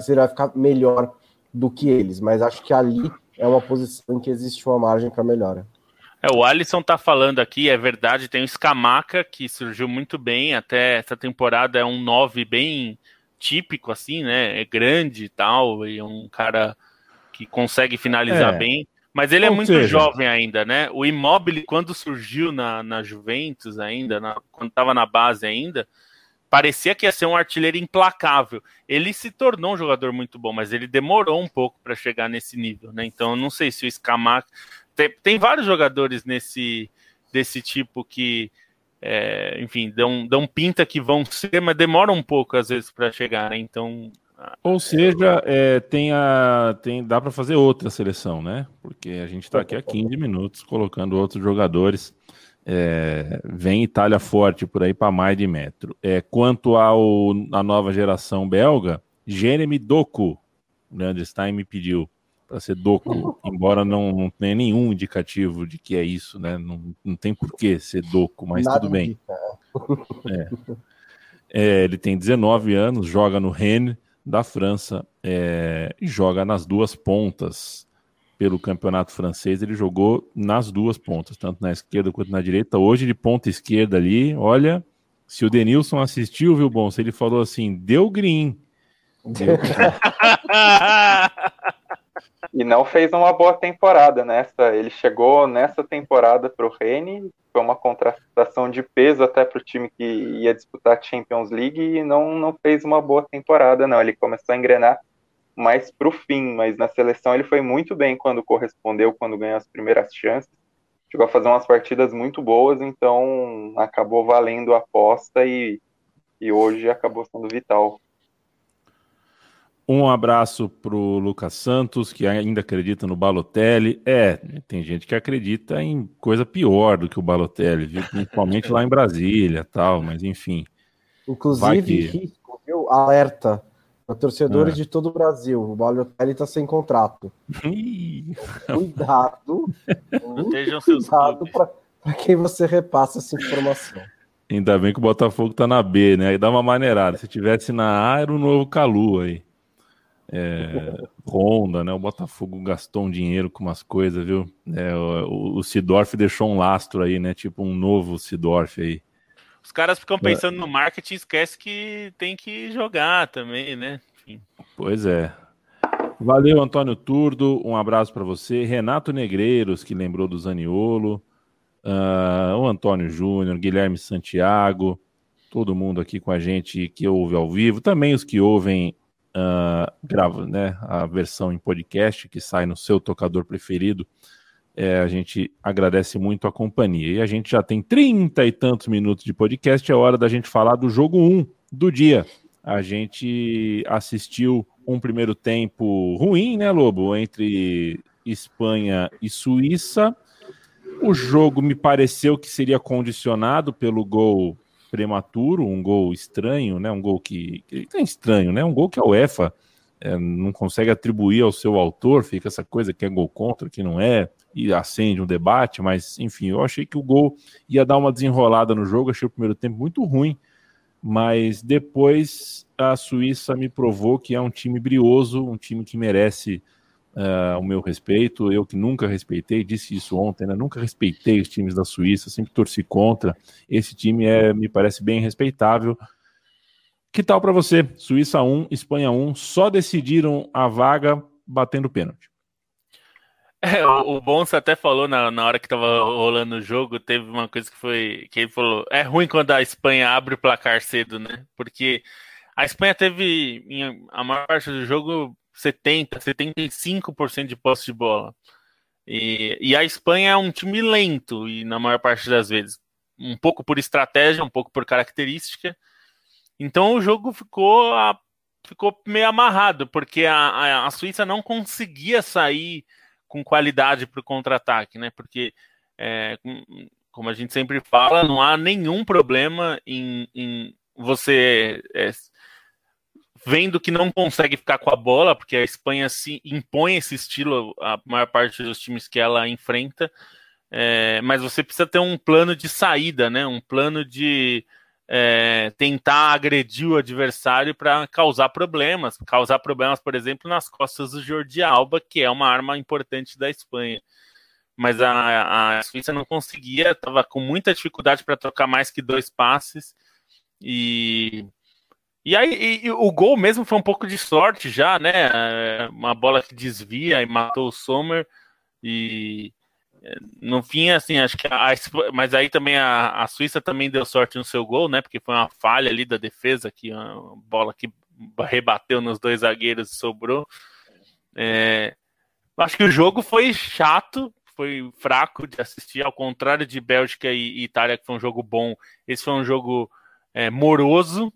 se vai, ficar melhor do que eles, mas acho que ali é uma posição em que existe uma margem para melhora. É, o Alisson tá falando aqui, é verdade, tem o Scamaca, que surgiu muito bem, até essa temporada é um 9 bem típico, assim, né? É grande e tal, e é um cara que consegue finalizar é. bem. Mas ele é Ou é muito seja... jovem ainda, né? O Immobile, quando surgiu na, na Juventus ainda, na, quando estava na base ainda, parecia que ia ser um artilheiro implacável. Ele se tornou um jogador muito bom, mas ele demorou um pouco para chegar nesse nível, né? Então, eu não sei se o Scamac... Tem, tem vários jogadores nesse desse tipo que, é, enfim, dão, dão pinta que vão ser, mas demoram um pouco às vezes para chegar, né? Então, ou seja, é, tem a, tem, dá para fazer outra seleção, né? Porque a gente está aqui há 15 minutos colocando outros jogadores. É, vem Itália forte por aí para mais de metro. É, quanto ao, à nova geração belga, Jeremy Doku, o Leandro me pediu para ser Doku, embora não, não tenha nenhum indicativo de que é isso, né? Não, não tem por que ser Doku, mas Nada tudo bem. É. É, ele tem 19 anos, joga no Rennes, da França é, joga nas duas pontas pelo campeonato francês. Ele jogou nas duas pontas, tanto na esquerda quanto na direita. Hoje, de ponta esquerda ali, olha, Se o Denilson assistiu, viu, bom? Se ele falou assim, deu green. Deu e não fez uma boa temporada nessa. Ele chegou nessa temporada para o Rene, foi uma contratação de peso até para o time que ia disputar a Champions League e não, não fez uma boa temporada, não. Ele começou a engrenar mais para o fim, mas na seleção ele foi muito bem quando correspondeu, quando ganhou as primeiras chances. Chegou a fazer umas partidas muito boas, então acabou valendo a aposta e, e hoje acabou sendo vital. Um abraço pro Lucas Santos, que ainda acredita no Balotelli. É, tem gente que acredita em coisa pior do que o Balotelli, viu? principalmente lá em Brasília tal, mas enfim. Inclusive, que... risco, viu? Alerta para torcedores é. de todo o Brasil. O Balotelli está sem contrato. cuidado. Protejam seus cuidado para quem você repassa essa informação. Ainda bem que o Botafogo tá na B, né? Aí dá uma maneirada. Se tivesse na A, era o novo Calu aí é, Honda, né? O Botafogo gastou um dinheiro com umas coisas, viu? É, o, o Sidorf deixou um lastro aí, né? Tipo um novo Sidorf aí. Os caras ficam pensando é. no marketing, esquece que tem que jogar também, né? Enfim. Pois é. Valeu, Antônio Turdo. Um abraço para você. Renato Negreiros, que lembrou do Zaniolo. Uh, o Antônio Júnior, Guilherme Santiago, todo mundo aqui com a gente que ouve ao vivo. Também os que ouvem uh, grava né, a versão em podcast que sai no seu tocador preferido. É, a gente agradece muito a companhia. E a gente já tem trinta e tantos minutos de podcast, é hora da gente falar do jogo 1 um do dia. A gente assistiu um primeiro tempo ruim, né, Lobo? Entre Espanha e Suíça. O jogo me pareceu que seria condicionado pelo gol prematuro, um gol estranho, né? Um gol que, que é estranho, né? Um gol que a UEFA é, não consegue atribuir ao seu autor, fica essa coisa que é gol contra, que não é, e acende um debate, mas enfim, eu achei que o gol ia dar uma desenrolada no jogo, achei o primeiro tempo muito ruim, mas depois a Suíça me provou que é um time brioso, um time que merece uh, o meu respeito. Eu que nunca respeitei, disse isso ontem, né? nunca respeitei os times da Suíça, sempre torci contra. Esse time é, me parece bem respeitável. Que tal para você? Suíça 1, Espanha 1, só decidiram a vaga batendo pênalti. É, o, o até falou na, na hora que tava rolando o jogo, teve uma coisa que foi que ele falou, é ruim quando a Espanha abre o placar cedo, né? Porque a Espanha teve em, a maior parte do jogo 70, 75% de posse de bola. E, e, a Espanha é um time lento, e na maior parte das vezes. Um pouco por estratégia, um pouco por característica. Então o jogo ficou, a, ficou meio amarrado, porque a, a, Suíça não conseguia sair com qualidade para o contra-ataque, né? Porque, é, como a gente sempre fala, não há nenhum problema em, em você é, vendo que não consegue ficar com a bola, porque a Espanha se impõe esse estilo a maior parte dos times que ela enfrenta, é, mas você precisa ter um plano de saída, né? Um plano de é, tentar agredir o adversário para causar problemas, causar problemas, por exemplo, nas costas do Jordi Alba, que é uma arma importante da Espanha. Mas a, a Suíça não conseguia, estava com muita dificuldade para trocar mais que dois passes e e aí, e, e o gol mesmo foi um pouco de sorte já, né? É, uma bola que desvia e matou o Sommer. E é, no fim, assim, acho que a, mas aí também a, a Suíça também deu sorte no seu gol, né? Porque foi uma falha ali da defesa, que uma bola que rebateu nos dois zagueiros e sobrou. É, acho que o jogo foi chato, foi fraco de assistir, ao contrário de Bélgica e, e Itália, que foi um jogo bom. Esse foi um jogo é, moroso.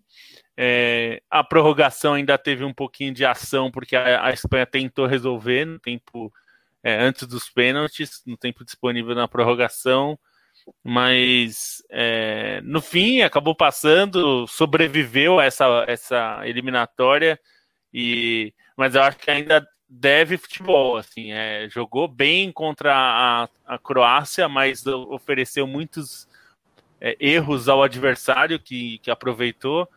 É, a prorrogação ainda teve um pouquinho de ação, porque a, a Espanha tentou resolver no tempo é, antes dos pênaltis, no tempo disponível na prorrogação, mas é, no fim acabou passando, sobreviveu a essa, essa eliminatória, e, mas eu acho que ainda deve futebol, assim, é, jogou bem contra a, a Croácia, mas ofereceu muitos é, erros ao adversário que, que aproveitou.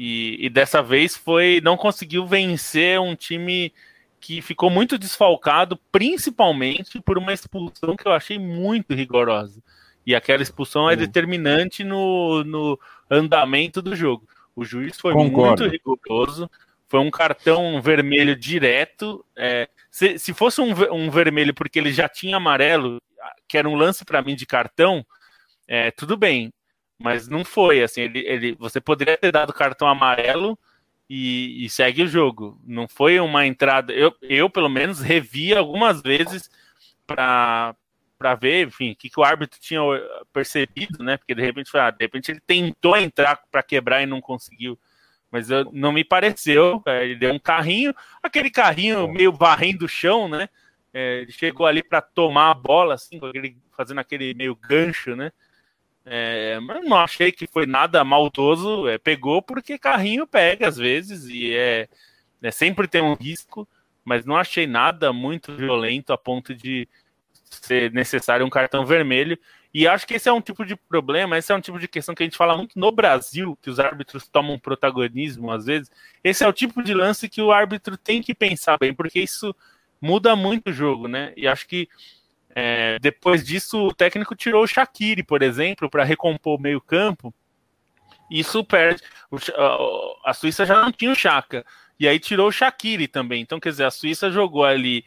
E, e, dessa vez foi não conseguiu vencer um time que ficou muito desfalcado, principalmente por uma expulsão que eu achei muito rigorosa. E aquela expulsão é determinante no, no andamento do jogo. O juiz foi Concordo. muito rigoroso, foi um cartão vermelho direto. É, se, se fosse um, um vermelho porque ele já tinha amarelo, que era um lance para mim de cartão, é, tudo bem. Mas não foi assim. Ele, ele, você poderia ter dado cartão amarelo e, e, segue o jogo. Não foi uma entrada. Eu, eu pelo menos, revi algumas vezes para para ver, enfim, o que, que o árbitro tinha percebido, né? Porque de repente, ah, de repente ele tentou entrar para quebrar e não conseguiu. Mas eu, não me pareceu. É, ele deu um carrinho, aquele carrinho meio varrendo o chão, né? É, ele chegou ali para tomar a bola, assim, fazendo aquele meio gancho, né? É, mas não achei que foi nada maldoso. É, pegou porque carrinho pega às vezes e é, é, sempre tem um risco, mas não achei nada muito violento a ponto de ser necessário um cartão vermelho. E acho que esse é um tipo de problema, esse é um tipo de questão que a gente fala muito no Brasil, que os árbitros tomam protagonismo às vezes. Esse é o tipo de lance que o árbitro tem que pensar bem, porque isso muda muito o jogo, né? E acho que é, depois disso, o técnico tirou o Shaqiri, por exemplo, para recompor o meio-campo. Isso perde. A Suíça já não tinha o Chaka. E aí tirou o Shaqiri também. Então, quer dizer, a Suíça jogou ali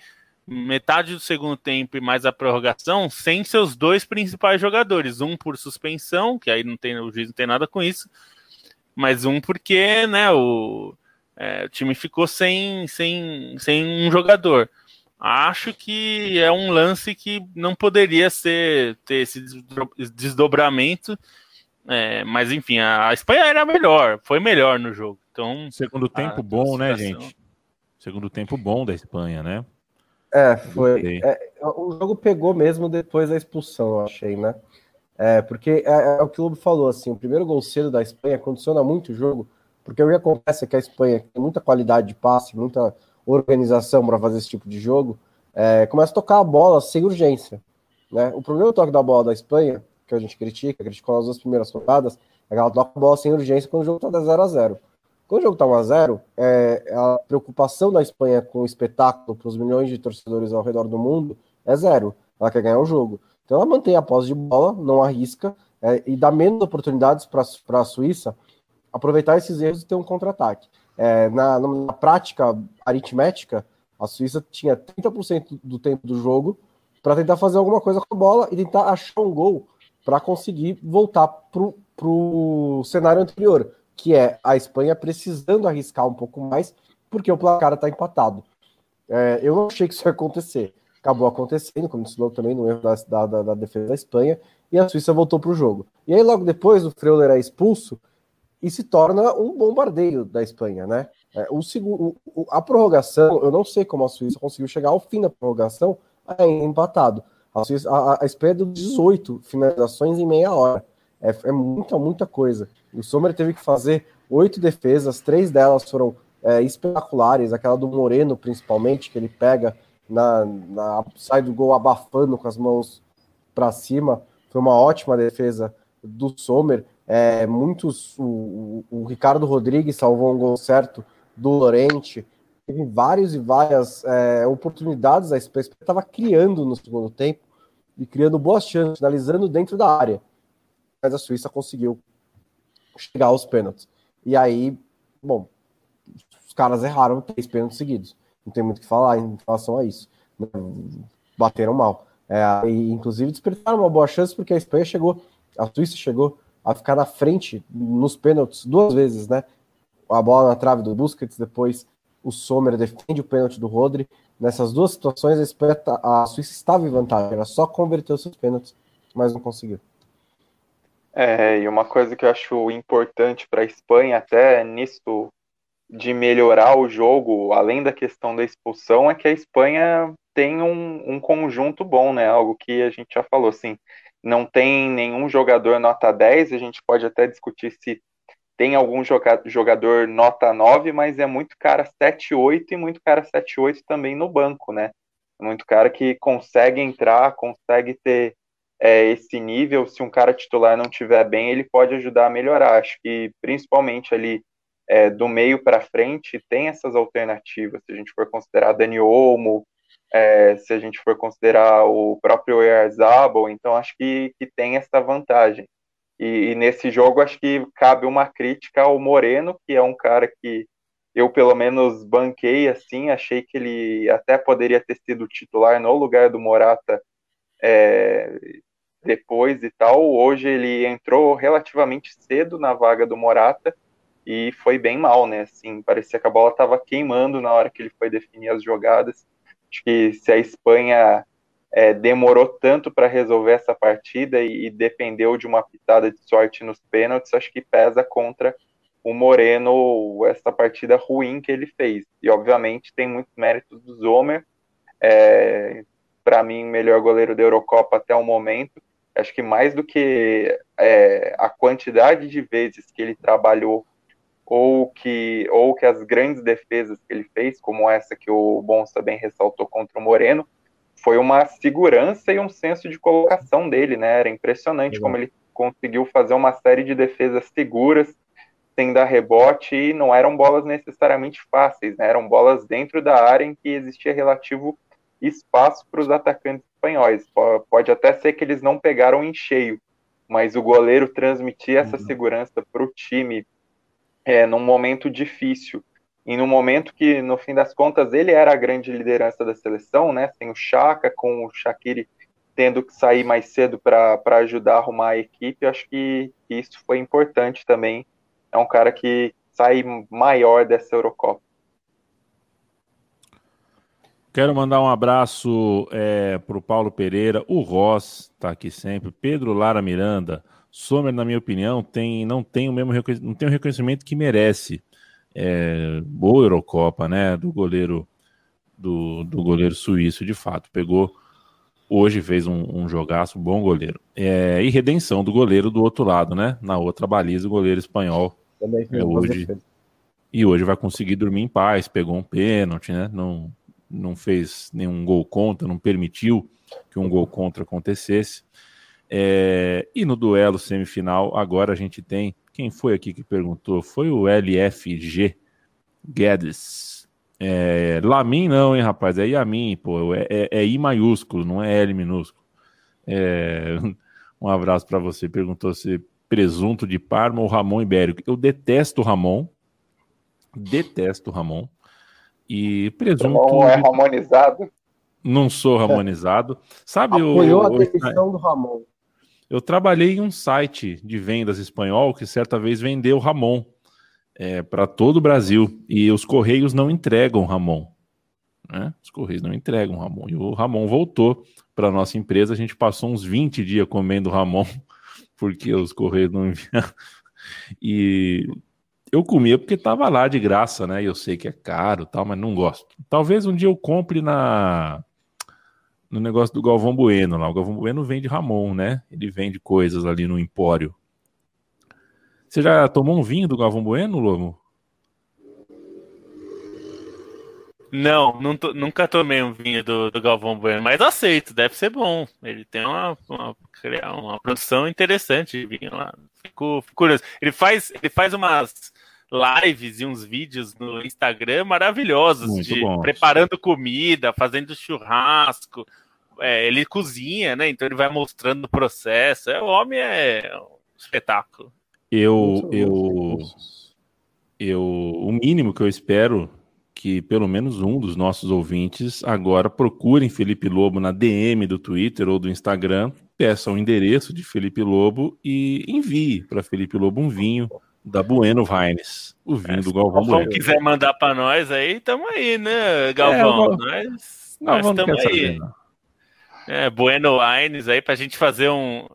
metade do segundo tempo e mais a prorrogação sem seus dois principais jogadores. Um por suspensão, que aí não tem, o juiz não tem nada com isso, mas um porque né, o, é, o time ficou sem, sem, sem um jogador. Acho que é um lance que não poderia ser ter esse desdobramento. É, mas enfim, a, a, Espanha era melhor, foi melhor no jogo. Então, segundo tempo bom, né, gente? Segundo tempo bom da Espanha, né? É, foi. É, o jogo pegou mesmo depois da expulsão, eu achei, né? É, porque é, é, o que o Lobo falou, assim, o primeiro gol cedo da Espanha condiciona muito o jogo, porque o que acontece é que a Espanha tem muita qualidade de passe, muita organização para fazer esse tipo de jogo, é, começa a tocar a bola sem urgência. Né? O primeiro toque da bola da Espanha, que a gente critica, criticou nas duas primeiras rodadas, é que ela toca a bola sem urgência quando o jogo está 0 a 0 Quando o jogo está 1 a 0 é, a preocupação da Espanha com o espetáculo para os milhões de torcedores ao redor do mundo é zero. Ela quer ganhar o jogo. Então ela mantém a posse de bola, não arrisca, é, e dá menos oportunidades para a Suíça aproveitar esses erros e ter um contra-ataque. É, na, na, prática aritmética, a Suíça tinha 30% do tempo do jogo para tentar fazer alguma coisa com a bola e tentar achar um gol para conseguir voltar para o cenário anterior, que é a Espanha precisando arriscar um pouco mais, porque o placar está empatado. É, eu não achei que isso ia acontecer. Acabou acontecendo, como disse logo também no erro da, da, da defesa da Espanha, e a Suíça voltou para o jogo. E aí, logo depois, o Freuler é expulso, e se torna um bombardeio da Espanha, né? É, o segundo, a prorrogação, eu não sei como a Suíça conseguiu chegar ao fim da prorrogação ainda empatado. A, Suíça, a, a Espanha deu 18 finalizações em meia hora. É, é muita, muita coisa. O Sommer teve que fazer oito defesas, três delas foram é, espetaculares, aquela do Moreno, principalmente, que ele pega na, na sai do gol abafando com as mãos para cima. Foi uma ótima defesa do Sommer. É, muitos. O, o, Ricardo Rodrigues salvou um gol certo do Lorente. Teve vários e várias é, oportunidades a Espanha estava criando no segundo tempo e criando boas chances, finalizando dentro da área. Mas a Suíça conseguiu chegar aos pênaltis. E aí, bom, os caras erraram três pênaltis seguidos. Não tem muito o que falar em relação a isso. Bateram mal. É, e, inclusive despertaram uma boa chance porque a Espanha chegou, a Suíça chegou a ficar na frente nos pênaltis duas vezes, né? A bola na trave do Busquets, depois o Sommer defende o pênalti do Rodri. Nessas duas situações, a, Suíça estava em vantagem, era só converter os seus pênaltis, mas não conseguiu. É, e uma coisa que eu acho importante para a Espanha, até nisso de melhorar o jogo, além da questão da expulsão, é que a Espanha tem um, um conjunto bom, né? Algo que a gente já falou, assim, não tem nenhum jogador nota 10, a gente pode até discutir se tem algum jogador nota 9, mas é muito cara 7, 8 e muito cara 7, 8 também no banco, né? Muito cara que consegue entrar, consegue ter é, esse nível. Se um cara titular não tiver bem, ele pode ajudar a melhorar. Acho que principalmente ali é, do meio para frente tem essas alternativas. Se a gente for considerar Dani Olmo, é, se a gente for considerar o próprio Erzabal, então acho que, que tem essa vantagem. E, e, nesse jogo acho que cabe uma crítica ao Moreno, que é um cara que eu pelo menos banquei assim, achei que ele até poderia ter sido titular no lugar do Morata é, depois e tal. Hoje ele entrou relativamente cedo na vaga do Morata e foi bem mal, né? Assim, parecia que a bola estava queimando na hora que ele foi definir as jogadas. Acho que se a Espanha é, demorou tanto para resolver essa partida e, e, dependeu de uma pitada de sorte nos pênaltis, acho que pesa contra o Moreno essa partida ruim que ele fez. E obviamente tem muitos méritos do Zomer, é, para mim melhor goleiro da Eurocopa até o momento. Acho que mais do que é, a quantidade de vezes que ele trabalhou ou que, ou que as grandes defesas que ele fez, como essa que o Bonsa bem ressaltou contra o Moreno, foi uma segurança e um senso de colocação dele, né? Era impressionante como ele conseguiu fazer uma série de defesas seguras, sem dar rebote, e não eram bolas necessariamente fáceis, né? Eram bolas dentro da área em que existia relativo espaço para os atacantes espanhóis. Pode até ser que eles não pegaram em cheio, mas o goleiro transmitia essa uhum. segurança para o time é, num momento difícil e num momento que, no fim das contas, ele era a grande liderança da seleção, né? Sem o Chaka, com o Shaqiri tendo que sair mais cedo para ajudar a arrumar a equipe, acho que, que isso foi importante também. É um cara que sai maior dessa Eurocopa. Quero mandar um abraço é, para o Paulo Pereira, o Ross está aqui sempre, Pedro Lara Miranda, Sommer, na minha opinião, tem, não tem o mesmo não tem o reconhecimento que merece. É, boa Eurocopa, né? Do goleiro do, do goleiro suíço, de fato. Pegou hoje, fez um, um jogaço, bom goleiro. É, e redenção do goleiro do outro lado, né? Na outra baliza, o goleiro espanhol. Também é, hoje, e hoje vai conseguir dormir em paz, pegou um pênalti, né? Não, não fez nenhum gol contra, não permitiu que um gol contra acontecesse. É, e no duelo semifinal, agora a gente tem. Quem foi aqui que perguntou? Foi o LFG Guedes. É, Lamin não, hein, rapaz? É Yamin, pô. É, é, é I maiúsculo, não é L minúsculo. É, um abraço para você. Perguntou se presunto de Parma ou Ramon Ibérico. Eu detesto Ramon. Detesto Ramon. E presunto. Não é ramonizado? Não sou ramonizado. Sabe Apoiou o. Apoiou a demissão do Ramon. Eu trabalhei em um site de vendas espanhol que certa vez vendeu Ramon é, para todo o Brasil e os Correios não entregam Ramon. Né? Os Correios não entregam Ramon. E o Ramon voltou para a nossa empresa. A gente passou uns 20 dias comendo Ramon porque os Correios não enviaram. E eu comia porque estava lá de graça, né? Eu sei que é caro, tal, mas não gosto. Talvez um dia eu compre na no negócio do Galvão Bueno lá. O Galvão Bueno vende Ramon, né? Ele vende coisas ali no Empório. Você já tomou um vinho do Galvão Bueno, Lomo? Não, não to, nunca tomei um vinho do, do, Galvão Bueno, mas aceito, deve ser bom. Ele tem uma, uma, uma produção interessante de vinho lá. Fico, fico curioso. Ele faz, ele faz umas lives e uns vídeos no Instagram maravilhosos Muito de bom. preparando comida, fazendo churrasco, é, ele cozinha, né? Então ele vai mostrando o processo. É, o homem é um espetáculo. Eu, eu, eu, o mínimo que eu espero que pelo menos um dos nossos ouvintes agora procurem Felipe Lobo na DM do Twitter ou do Instagram, peça o endereço de Felipe Lobo e envie para Felipe Lobo um vinho da Bueno Vines, o vinho é, do Galvão Bueno. Se quiser mandar para nós aí, estamos aí, né, Galvão? É, nós, estamos aí. Saber, é, Bueno Wines aí pra gente fazer um.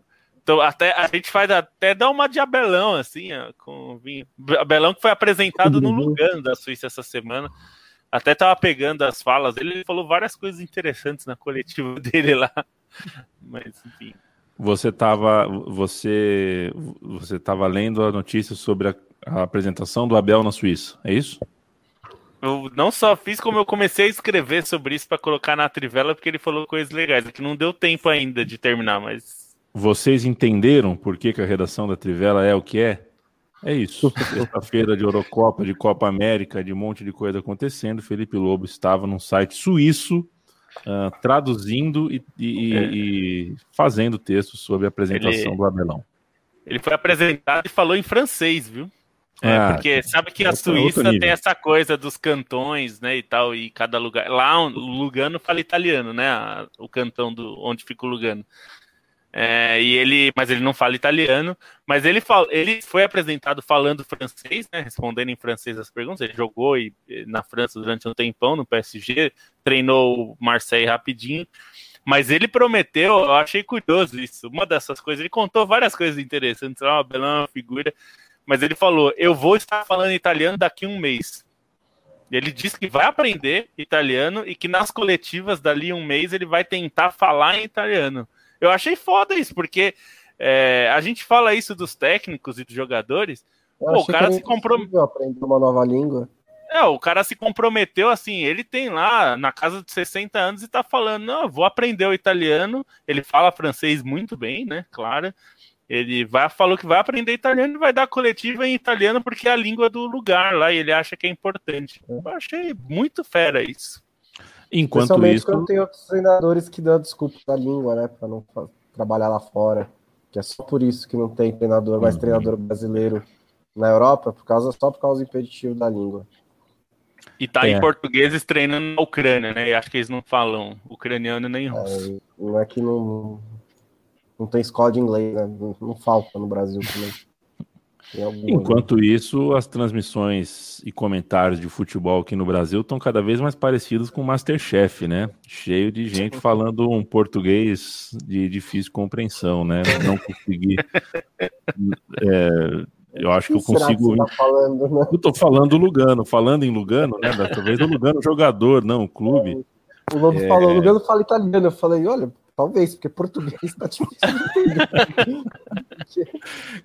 Então, até, a gente faz até dar uma de Abelão, assim, ó, com vinho. Abelão que foi apresentado no Lugano da Suíça essa semana. Até tava pegando as falas dele, ele falou várias coisas interessantes na coletiva dele lá. Mas, enfim. Você estava você, você tava lendo a notícia sobre a, a apresentação do Abel na Suíça, é isso? Eu não só fiz, como eu comecei a escrever sobre isso para colocar na trivela, porque ele falou coisas legais. É que não deu tempo ainda de terminar, mas. Vocês entenderam por que, que a redação da trivela é o que é? É isso. Sexta-feira de Eurocopa, de Copa América, de um monte de coisa acontecendo. Felipe Lobo estava num site suíço uh, traduzindo e, e, é. e, fazendo textos sobre a apresentação ele, do Abelão. Ele foi apresentado e falou em francês, viu? É, ah, porque sabe que a Suíça tem essa coisa dos cantões, né, e tal, e cada lugar. Lá o Lugano fala italiano, né? O cantão do onde fica o Lugano. É, e ele, mas ele não fala italiano, mas ele, fala, ele foi apresentado falando francês, né, respondendo em francês as perguntas. Ele jogou e, na França durante um tempão no PSG, treinou o Marseille rapidinho, mas ele prometeu, eu achei curioso isso, uma dessas coisas. Ele contou várias coisas interessantes, uma bela figura, mas ele falou: Eu vou estar falando italiano daqui a um mês. Ele disse que vai aprender italiano e que nas coletivas dali um mês ele vai tentar falar em italiano. Eu achei foda isso, porque é, a gente fala isso dos técnicos e dos jogadores. Pô, o cara se comprometeu. aprender uma nova língua. É, o cara se comprometeu assim, ele tem lá na casa de 60 anos e tá falando, não, vou aprender o italiano. Ele fala francês muito bem, né? Claro. Ele vai, falou que vai aprender italiano e vai dar coletiva em italiano porque é a língua do lugar lá e ele acha que é importante. Eu achei muito fera isso. Enquanto isso. quando tem outros treinadores que dão desculpa da língua, né? Para não trabalhar lá fora. Que é só por isso que não tem treinador, mais uhum. treinador brasileiro na Europa, por causa, só por causa do impeditivo da língua. E tá é. em português treinando na Ucrânia, né? E acho que eles não falam ucraniano nem russo. É, não é que não, não tem escola de inglês, né? Não, não falta no Brasil também. Enquanto isso, as transmissões e comentários de futebol aqui no Brasil estão cada vez mais parecidos com o Masterchef, né? Cheio de gente falando um português de difícil compreensão, né? Não consegui. É, eu acho que eu consigo. Tá falando, né? Eu tô falando Lugano, falando em Lugano, né? Talvez o Lugano jogador, não, o clube. O Lobo é... falou, o Lugano fala italiano. Eu falei, olha, Talvez, porque português tá difícil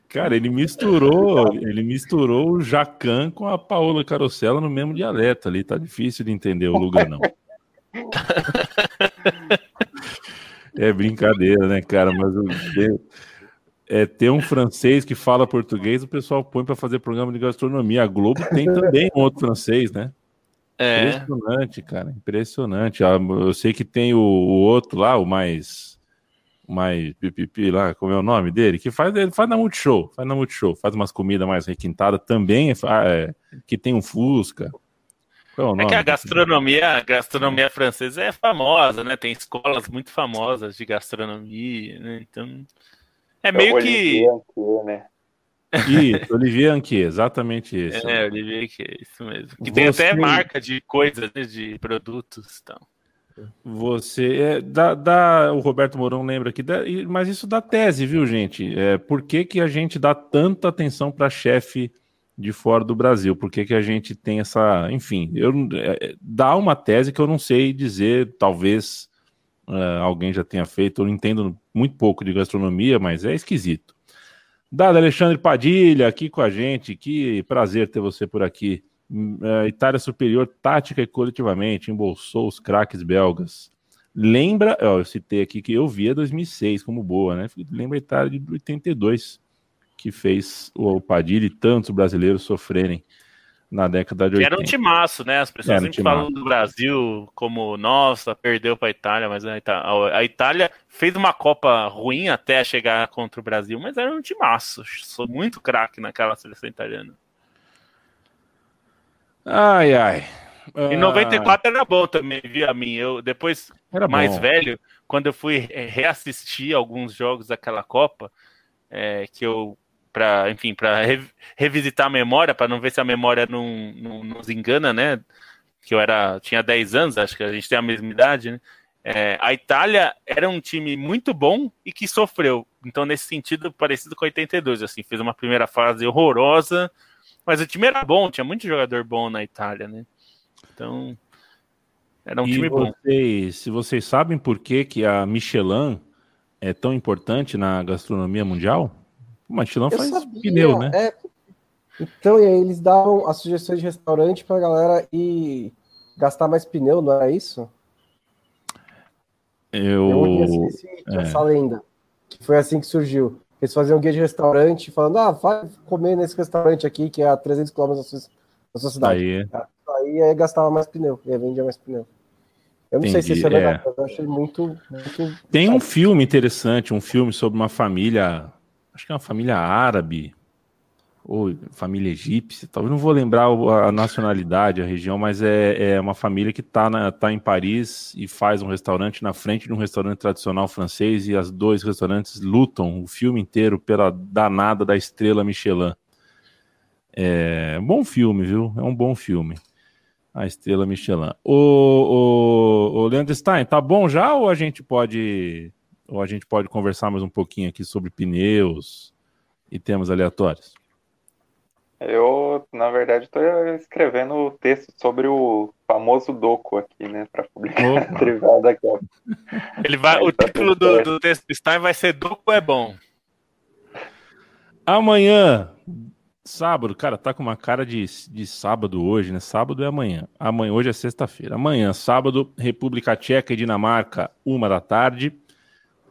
Cara, ele misturou, ele misturou o Jacan com a Paola Carosella no mesmo dialeto ali. Tá difícil de entender o lugar, não. É brincadeira, né, cara? Mas é, ter um francês que fala português, o pessoal põe para fazer programa de gastronomia. A Globo tem também um outro francês, né? É. Impressionante, cara. Impressionante. Ah, eu sei que tem o, o outro lá, o mais. O mais pipipi lá, como é o nome dele? Que faz, ele faz na Multishow. Faz na Multishow. Faz umas comidas mais requintadas também. É, é, que tem um Fusca. É, é, que a gastronomia, a gastronomia francesa é famosa, né? Tem escolas muito famosas de gastronomia, né? Então. É meio é que. né? Isso, Olivier Anquier, exatamente isso. É, Olivier Anquier, isso mesmo. Que Você... tem até marca de coisas, né, de produtos e tal. Você é, dá, dá, o Roberto Mourão lembra aqui, dá, mas isso dá tese, viu, gente? É, por que, que a gente dá tanta atenção para chefe de fora do Brasil? Por que, que a gente tem essa. Enfim, eu, é, dá uma tese que eu não sei dizer, talvez é, alguém já tenha feito, eu entendo muito pouco de gastronomia, mas é esquisito. Dado Alexandre Padilha aqui com a gente, que prazer ter você por aqui. Uh, Itália superior tática e coletivamente, embolsou os craques belgas. Lembra, ó, eu citei aqui que eu via 2006 como boa, né? Lembra a Itália de 82, que fez o Padilha e tantos brasileiros sofrerem na década de 80. Era um timaço, né? As pessoas era sempre um falam do Brasil como, nossa, perdeu para a Itália, mas a Itália fez uma Copa ruim até chegar contra o Brasil, mas era um timaço. Sou muito craque naquela seleção italiana. Ai, ai. Em 94 ah. era bom também, via mim. Eu depois, era mais bom. velho, quando eu fui reassistir alguns jogos daquela Copa, é, que eu para enfim, para re, revisitar a memória, para não ver se a memória não, não, nos engana, né? Que eu era tinha 10 anos, acho que a gente tem a mesma idade, né? É, a Itália era um time muito bom e que sofreu. Então, nesse sentido, parecido com 82, assim, fez uma primeira fase horrorosa, mas o time era bom, tinha muito jogador bom na Itália, né? Então, era um e time vocês, bom. Se vocês sabem por que, que a Michelin é tão importante na gastronomia mundial? Michelin faz sabia, pneu, né? É... Então, e aí eles davam as sugestões de restaurante pra galera ir gastar mais pneu, não era isso? Eu. Eu esse, é. essa lenda. Que foi assim que surgiu. Eles faziam guia de restaurante falando: ah, vai comer nesse restaurante aqui, que é a 300 km da sua, da sua cidade. Aí. Aí, aí gastava mais pneu, e aí vendia mais pneu. Eu não Entendi, sei se isso é é. verdade, mas eu achei muito. muito Tem um filme interessante, um filme sobre uma família, acho que é uma família árabe, ou família egípcia, talvez não vou lembrar a nacionalidade, a região, mas é, é uma família que está tá em Paris e faz um restaurante na frente de um restaurante tradicional francês e as dois restaurantes lutam o filme inteiro pela danada da estrela Michelin. É um bom filme, viu? É um bom filme. A estrela Michelin. O, o, o Leandro Stein, tá bom já ou a gente pode ou a gente pode conversar mais um pouquinho aqui sobre pneus e temas aleatórios? Eu, na verdade, estou escrevendo o texto sobre o famoso Doco aqui, né? Para publicar Opa. Trivial daqui a Ele vai, Aí o tá título do, do texto do Stein vai ser Doco é bom. Amanhã, sábado, cara, tá com uma cara de, de sábado hoje, né? Sábado é amanhã. Amanhã, hoje é sexta-feira. Amanhã, sábado, República Tcheca e Dinamarca, uma da tarde.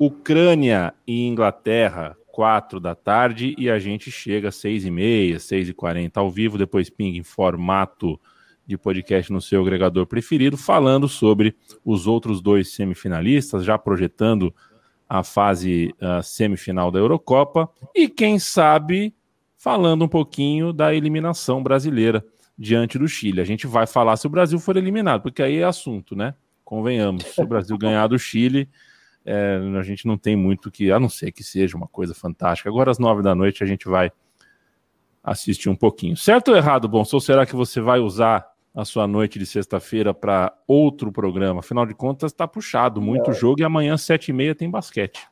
Ucrânia e Inglaterra, quatro da tarde. E a gente chega às seis e meia, seis e quarenta ao vivo, depois pinga em formato de podcast no seu agregador preferido, falando sobre os outros dois semifinalistas, já projetando a fase ah, semifinal da Eurocopa e quem sabe falando um pouquinho da eliminação brasileira diante do Chile. A gente vai falar se o Brasil for eliminado, porque aí é assunto, né? Convenhamos, se o Brasil ganhar do Chile, é, a gente não tem muito que, a não ser que seja uma coisa fantástica. Agora às nove da noite a gente vai assistir um pouquinho. Certo ou errado, bom? Ou será que você vai usar a sua noite de sexta-feira para outro programa? Afinal de contas, está puxado, muito jogo e amanhã sete e meia tem basquete.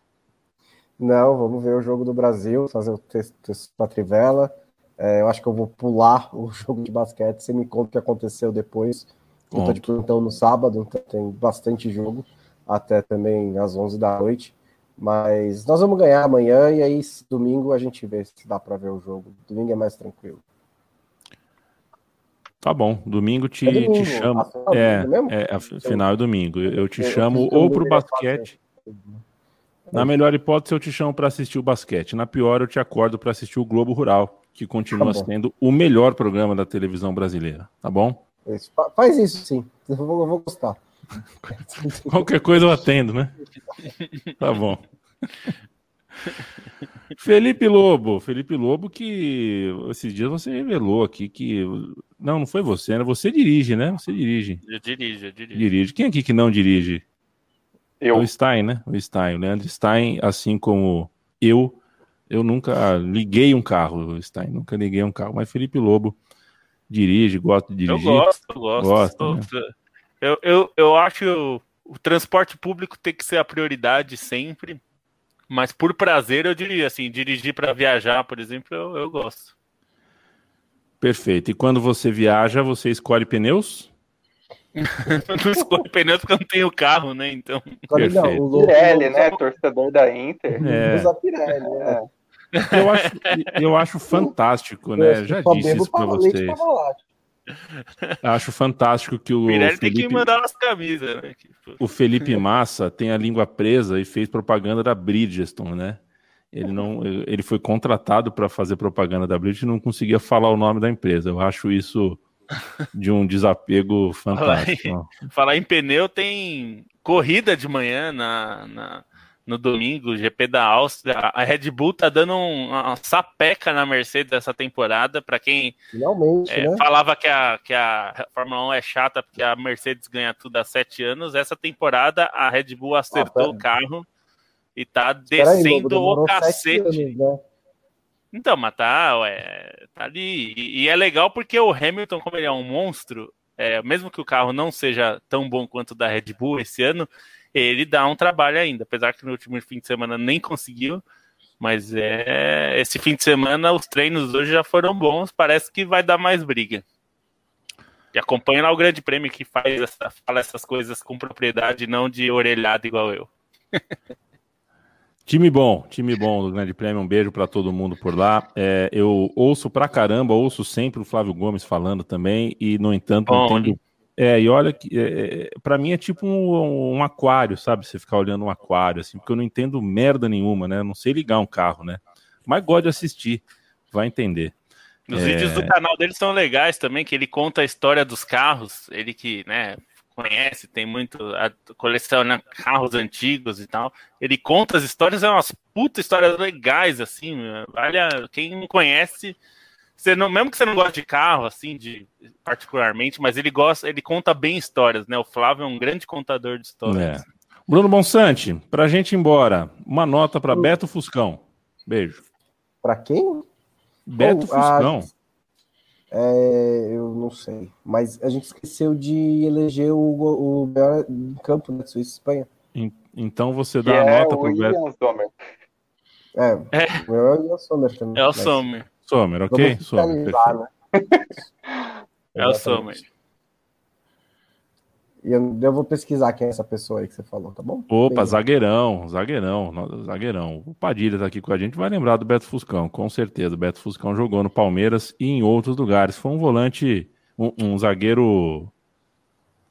Não, vamos ver o jogo do Brasil, fazer o texto, texto da Trivela. É, eu acho que eu vou pular o jogo de basquete. Você me conta o que aconteceu depois. Eu tô de plantão no sábado, então tem bastante jogo, até também às 11 da noite. Mas nós vamos ganhar amanhã e aí domingo a gente vê se dá para ver o jogo. Domingo é mais tranquilo. Tá bom, domingo te, É domingo, te chamo. É, é, fi- final é domingo. Eu, te Eu- chamo eu ou pro deveria basquete. Na melhor hipótese, eu te chamo para assistir o basquete. Na pior, eu te acordo para assistir o Globo Rural, que continua Tá sendo o melhor programa da televisão brasileira. Tá bom? Isso, fa- Faz isso sim, eu vou, eu vou gostar. Qualquer coisa eu atendo, né? Tá bom. Felipe Lobo, Felipe Lobo, que esses dias você revelou aqui que. Não, não foi você, né? Você dirige, né? Você dirige. Eu dirijo, eu dirijo. Dirige. Quem aqui que não dirige? É Eu, O Stein, né? O Stein. O Leandro Stein, assim como eu, eu nunca liguei um carro, Stein. Nunca liguei um carro. Mas Felipe Lobo dirige, gosta de Eu dirigir. gosto, eu gosto. Gosta, Sou- né? Eu, eu, eu acho que o, o transporte público tem que ser a prioridade sempre. Mas por prazer, eu diria assim, dirigir para viajar, por exemplo, eu, eu gosto. Perfeito. E quando você viaja, você escolhe pneus? Eu não escolho pneus porque eu não tenho carro, né? Então. Olha, não, Perfeito. o Lobo- Pirelli, né? Torcedor da Inter. É. Usa Pirelli, né? Eu acho, eu acho fantástico, né? Eu Já disse isso para vocês. Acho fantástico que o Pirelli tem que Felipe, mandar camisas, né? O Felipe Massa tem a língua presa e fez propaganda da Bridgestone, né? Ele não, ele foi contratado para fazer propaganda da Bridgestone e não conseguia falar o nome da empresa. Eu acho isso de um desapego fantástico. Falar em pneu, tem corrida de manhã na, na- no domingo, GP da Áustria. A Red Bull tá dando um- uma sapeca na Mercedes essa temporada. Para quem é, né? falava que a, que a Fórmula 1 é chata porque a Mercedes ganha tudo há sete anos, essa temporada a Red Bull acertou pera. o carro e tá descendo o demorou sete cacete. anos, né? Então, mas tá, ué, tá ali. E, e é legal porque o Hamilton, como ele é um monstro, é, mesmo que o carro não seja tão bom quanto o da Red Bull esse ano, ele dá um trabalho ainda. Apesar que no último fim de semana nem conseguiu. Mas é esse fim de semana os treinos hoje já foram bons. Parece que vai dar mais briga. E acompanha lá o Grande Prêmio que faz essa, fala essas coisas com propriedade, não de orelhada igual eu. Time bom, time bom do Grande Prêmio. Um beijo para todo mundo por lá. É, eu ouço pra caramba, ouço sempre o Flávio Gomes falando também, e no entanto Bom, entendo. É, e olha que é, para mim é tipo um, um aquário, sabe? Você ficar olhando um aquário, assim, porque eu não entendo merda nenhuma, né? Eu não sei ligar um carro, né? Mas gosto de assistir, vai entender. Os É. vídeos do canal dele são legais também, que ele conta a história dos carros. Ele que, né, conhece, tem muito. A, coleciona carros antigos e tal. Ele conta as histórias, é umas puta histórias legais, assim. Olha, quem não conhece. Você não, mesmo que você não goste de carro, assim, de particularmente, mas ele gosta, ele conta bem histórias, né? O Flávio é um grande contador de histórias. É. Bruno Bonsante, pra gente ir embora, uma nota para Beto Fuscão. Beijo. Para quem? Beto oh, Fuscão. É, eu não sei. Mas a gente esqueceu de eleger o, o melhor campo da Suíça e Espanha. Então você dá a nota para o Beto. É, é, o melhor é o Sommer também. É o Sommer. Sommer, ok? Sommer. Né? é o Sommer. E eu, eu, vou pesquisar quem é essa pessoa aí que você falou, tá bom? Opa, Bem, zagueirão, zagueirão, zagueirão. O Padilha tá aqui com a gente, vai lembrar do Beto Fuscão, com certeza. O Beto Fuscão jogou no Palmeiras e em outros lugares. Foi um volante, um, um zagueiro.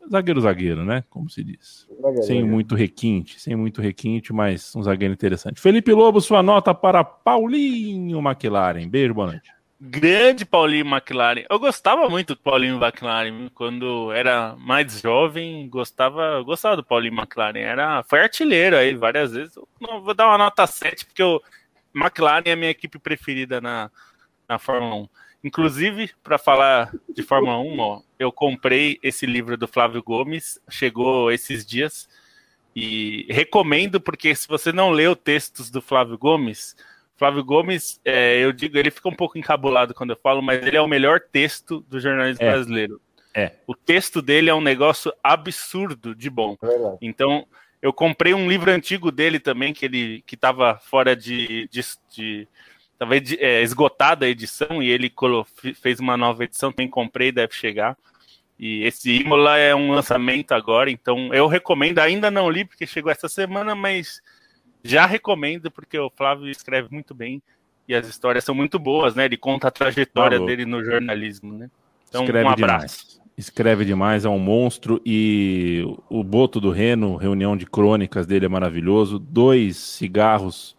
Zagueiro, zagueiro, né? Como se diz. Zagueiro, sem zagueiro. muito requinte, sem muito requinte, mas um zagueiro interessante. Felipe Lobo, sua nota para Paulinho McLaren. Beijo, boa noite. Grande Paulinho McLaren. Eu gostava muito do Paulinho McLaren quando era mais jovem. Gostava, gostava do Paulinho McLaren. Era, foi artilheiro aí várias vezes. Eu não vou dar uma nota 7 porque o McLaren é a minha equipe preferida na, na Fórmula 1. Inclusive, para falar de Fórmula 1, ó, eu comprei esse livro do Flávio Gomes, chegou esses dias e recomendo porque se você não leu textos do Flávio Gomes, Flávio Gomes, é, eu digo, ele fica um pouco encabulado quando eu falo, mas ele é o melhor texto do jornalismo é. brasileiro. É. O texto dele é um negócio absurdo de bom. É então, eu comprei um livro antigo dele também, que ele que estava fora de, de, de talvez é, esgotada a edição, e ele fez uma nova edição, também comprei, deve chegar. E esse Imola é um lançamento agora, então eu recomendo, ainda não li, porque chegou essa semana, mas já recomendo, porque o Flávio escreve muito bem e as histórias são muito boas, né? Ele conta a trajetória dele no jornalismo, né? Então, escreve um abraço. Demais. Escreve demais, é um monstro e o Boto do Reno, reunião de crônicas dele é maravilhoso. Dois cigarros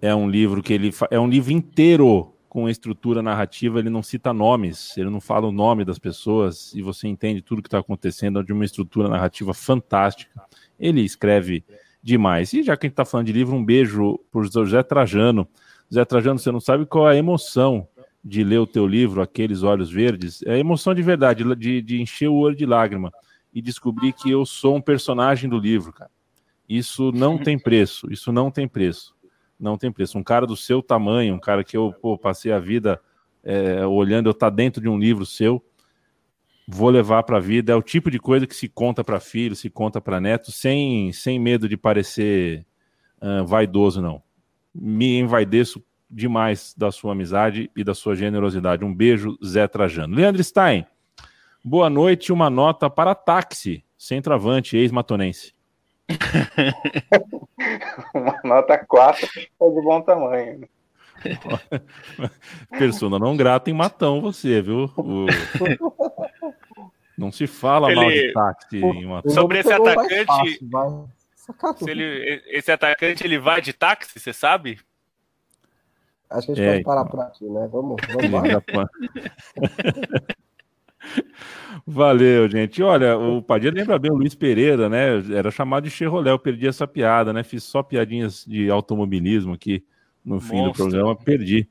é um livro que ele é um livro inteiro com estrutura narrativa, ele não cita nomes, ele não fala o nome das pessoas e você entende tudo que está acontecendo é de uma estrutura narrativa fantástica. Ele escreve demais. E já que a gente está falando de livro, um beijo por José Trajano. José Trajano, você não sabe qual é a emoção de ler o teu livro, Aqueles Olhos Verdes? É a emoção de verdade, de, de encher o olho de lágrima e descobrir que eu sou um personagem do livro, cara. Isso não tem preço, isso não tem preço. Não tem preço. Um cara do seu tamanho, um cara que eu pô, passei a vida é, olhando, eu tá dentro de um livro seu, vou levar para a vida. É o tipo de coisa que se conta para filho, se conta para neto, sem, sem medo de parecer uh, vaidoso, não. Me envaideço demais da sua amizade e da sua generosidade. Um beijo, Zé Trajano. Leandro Stein, boa noite. Uma nota para táxi, centroavante, ex-matonense. Uma nota 4 é de bom tamanho. Persona não grata em matão você, viu? O... Não se fala ele... mal de táxi em matão. Sobre esse atacante. se ele, esse atacante ele vai de táxi, você sabe? Acho que a gente é, pode parar então. por aqui, né? Vamos, vamos Valeu, gente. Olha, o Padilha lembra bem o Luiz Pereira, né? Era chamado de Cherolé, eu perdi essa piada, né? Fiz só piadinhas de automobilismo aqui no fim Monstro. do programa, perdi,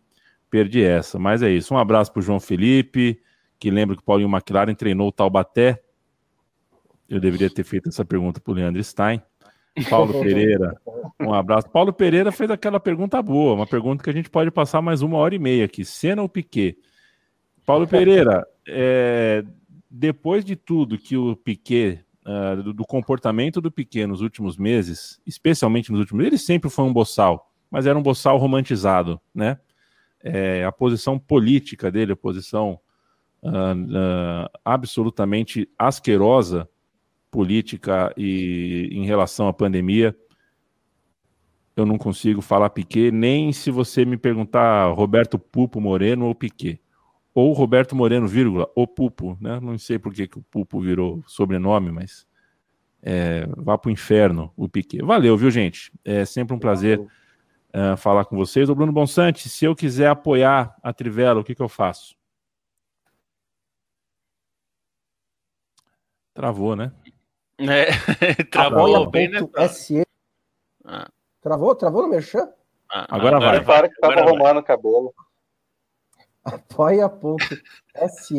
perdi essa. Mas é isso. Um abraço para o João Felipe, que lembra que o Paulinho McLaren treinou o Taubaté. Eu deveria ter feito essa pergunta para o Leandro Stein. Paulo Pereira, um abraço. Paulo Pereira fez aquela pergunta boa, uma pergunta que a gente pode passar mais uma hora e meia aqui. Cena ou Piquet? Paulo Pereira, é, depois de tudo que o Piquet, uh, do, do, comportamento do Piquet nos últimos meses, especialmente nos últimos ele sempre foi um boçal mas era um boçal romantizado, né? É, a posição política dele, a posição uh, uh, absolutamente asquerosa política e em relação à pandemia, eu não consigo falar Piquet, nem se você me perguntar Roberto Pupo Moreno ou Piquet. Ou Roberto Moreno, vírgula, o Pupo, né? Não sei por que, que o Pupo virou sobrenome, mas é, vá para o inferno o Piquet. Valeu, viu, gente? É sempre um prazer. Uh, falar com vocês. O Bruno Bonsante, se eu quiser apoiar a Trivela, o que, que eu faço? Travou, né? É, travou bem apoia.se. Ah. Travou? Travou no merchan? Ah, agora, agora vai. Para que tava arrumando o cabelo. apoia.se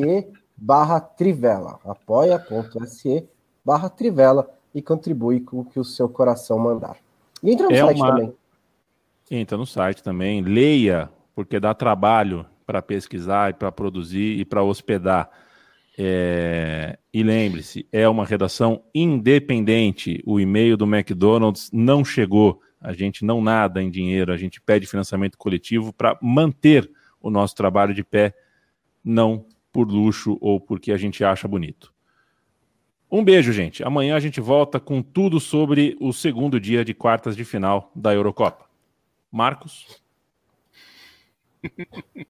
barra Trivela. apoia.se barra Trivela e contribui com o que o seu coração mandar. E entra no é site uma... também. Entra no site também. Leia, porque dá trabalho para pesquisar e para produzir e para hospedar. É... E lembre-se, é uma redação independente. O e-mail do McDonald's não chegou. A gente não nada em dinheiro, a gente pede financiamento coletivo para manter o nosso trabalho de pé, não por luxo ou porque a gente acha bonito. Um beijo, gente. Amanhã a gente volta com tudo sobre o segundo dia de quartas de final da Eurocopa. Marcos?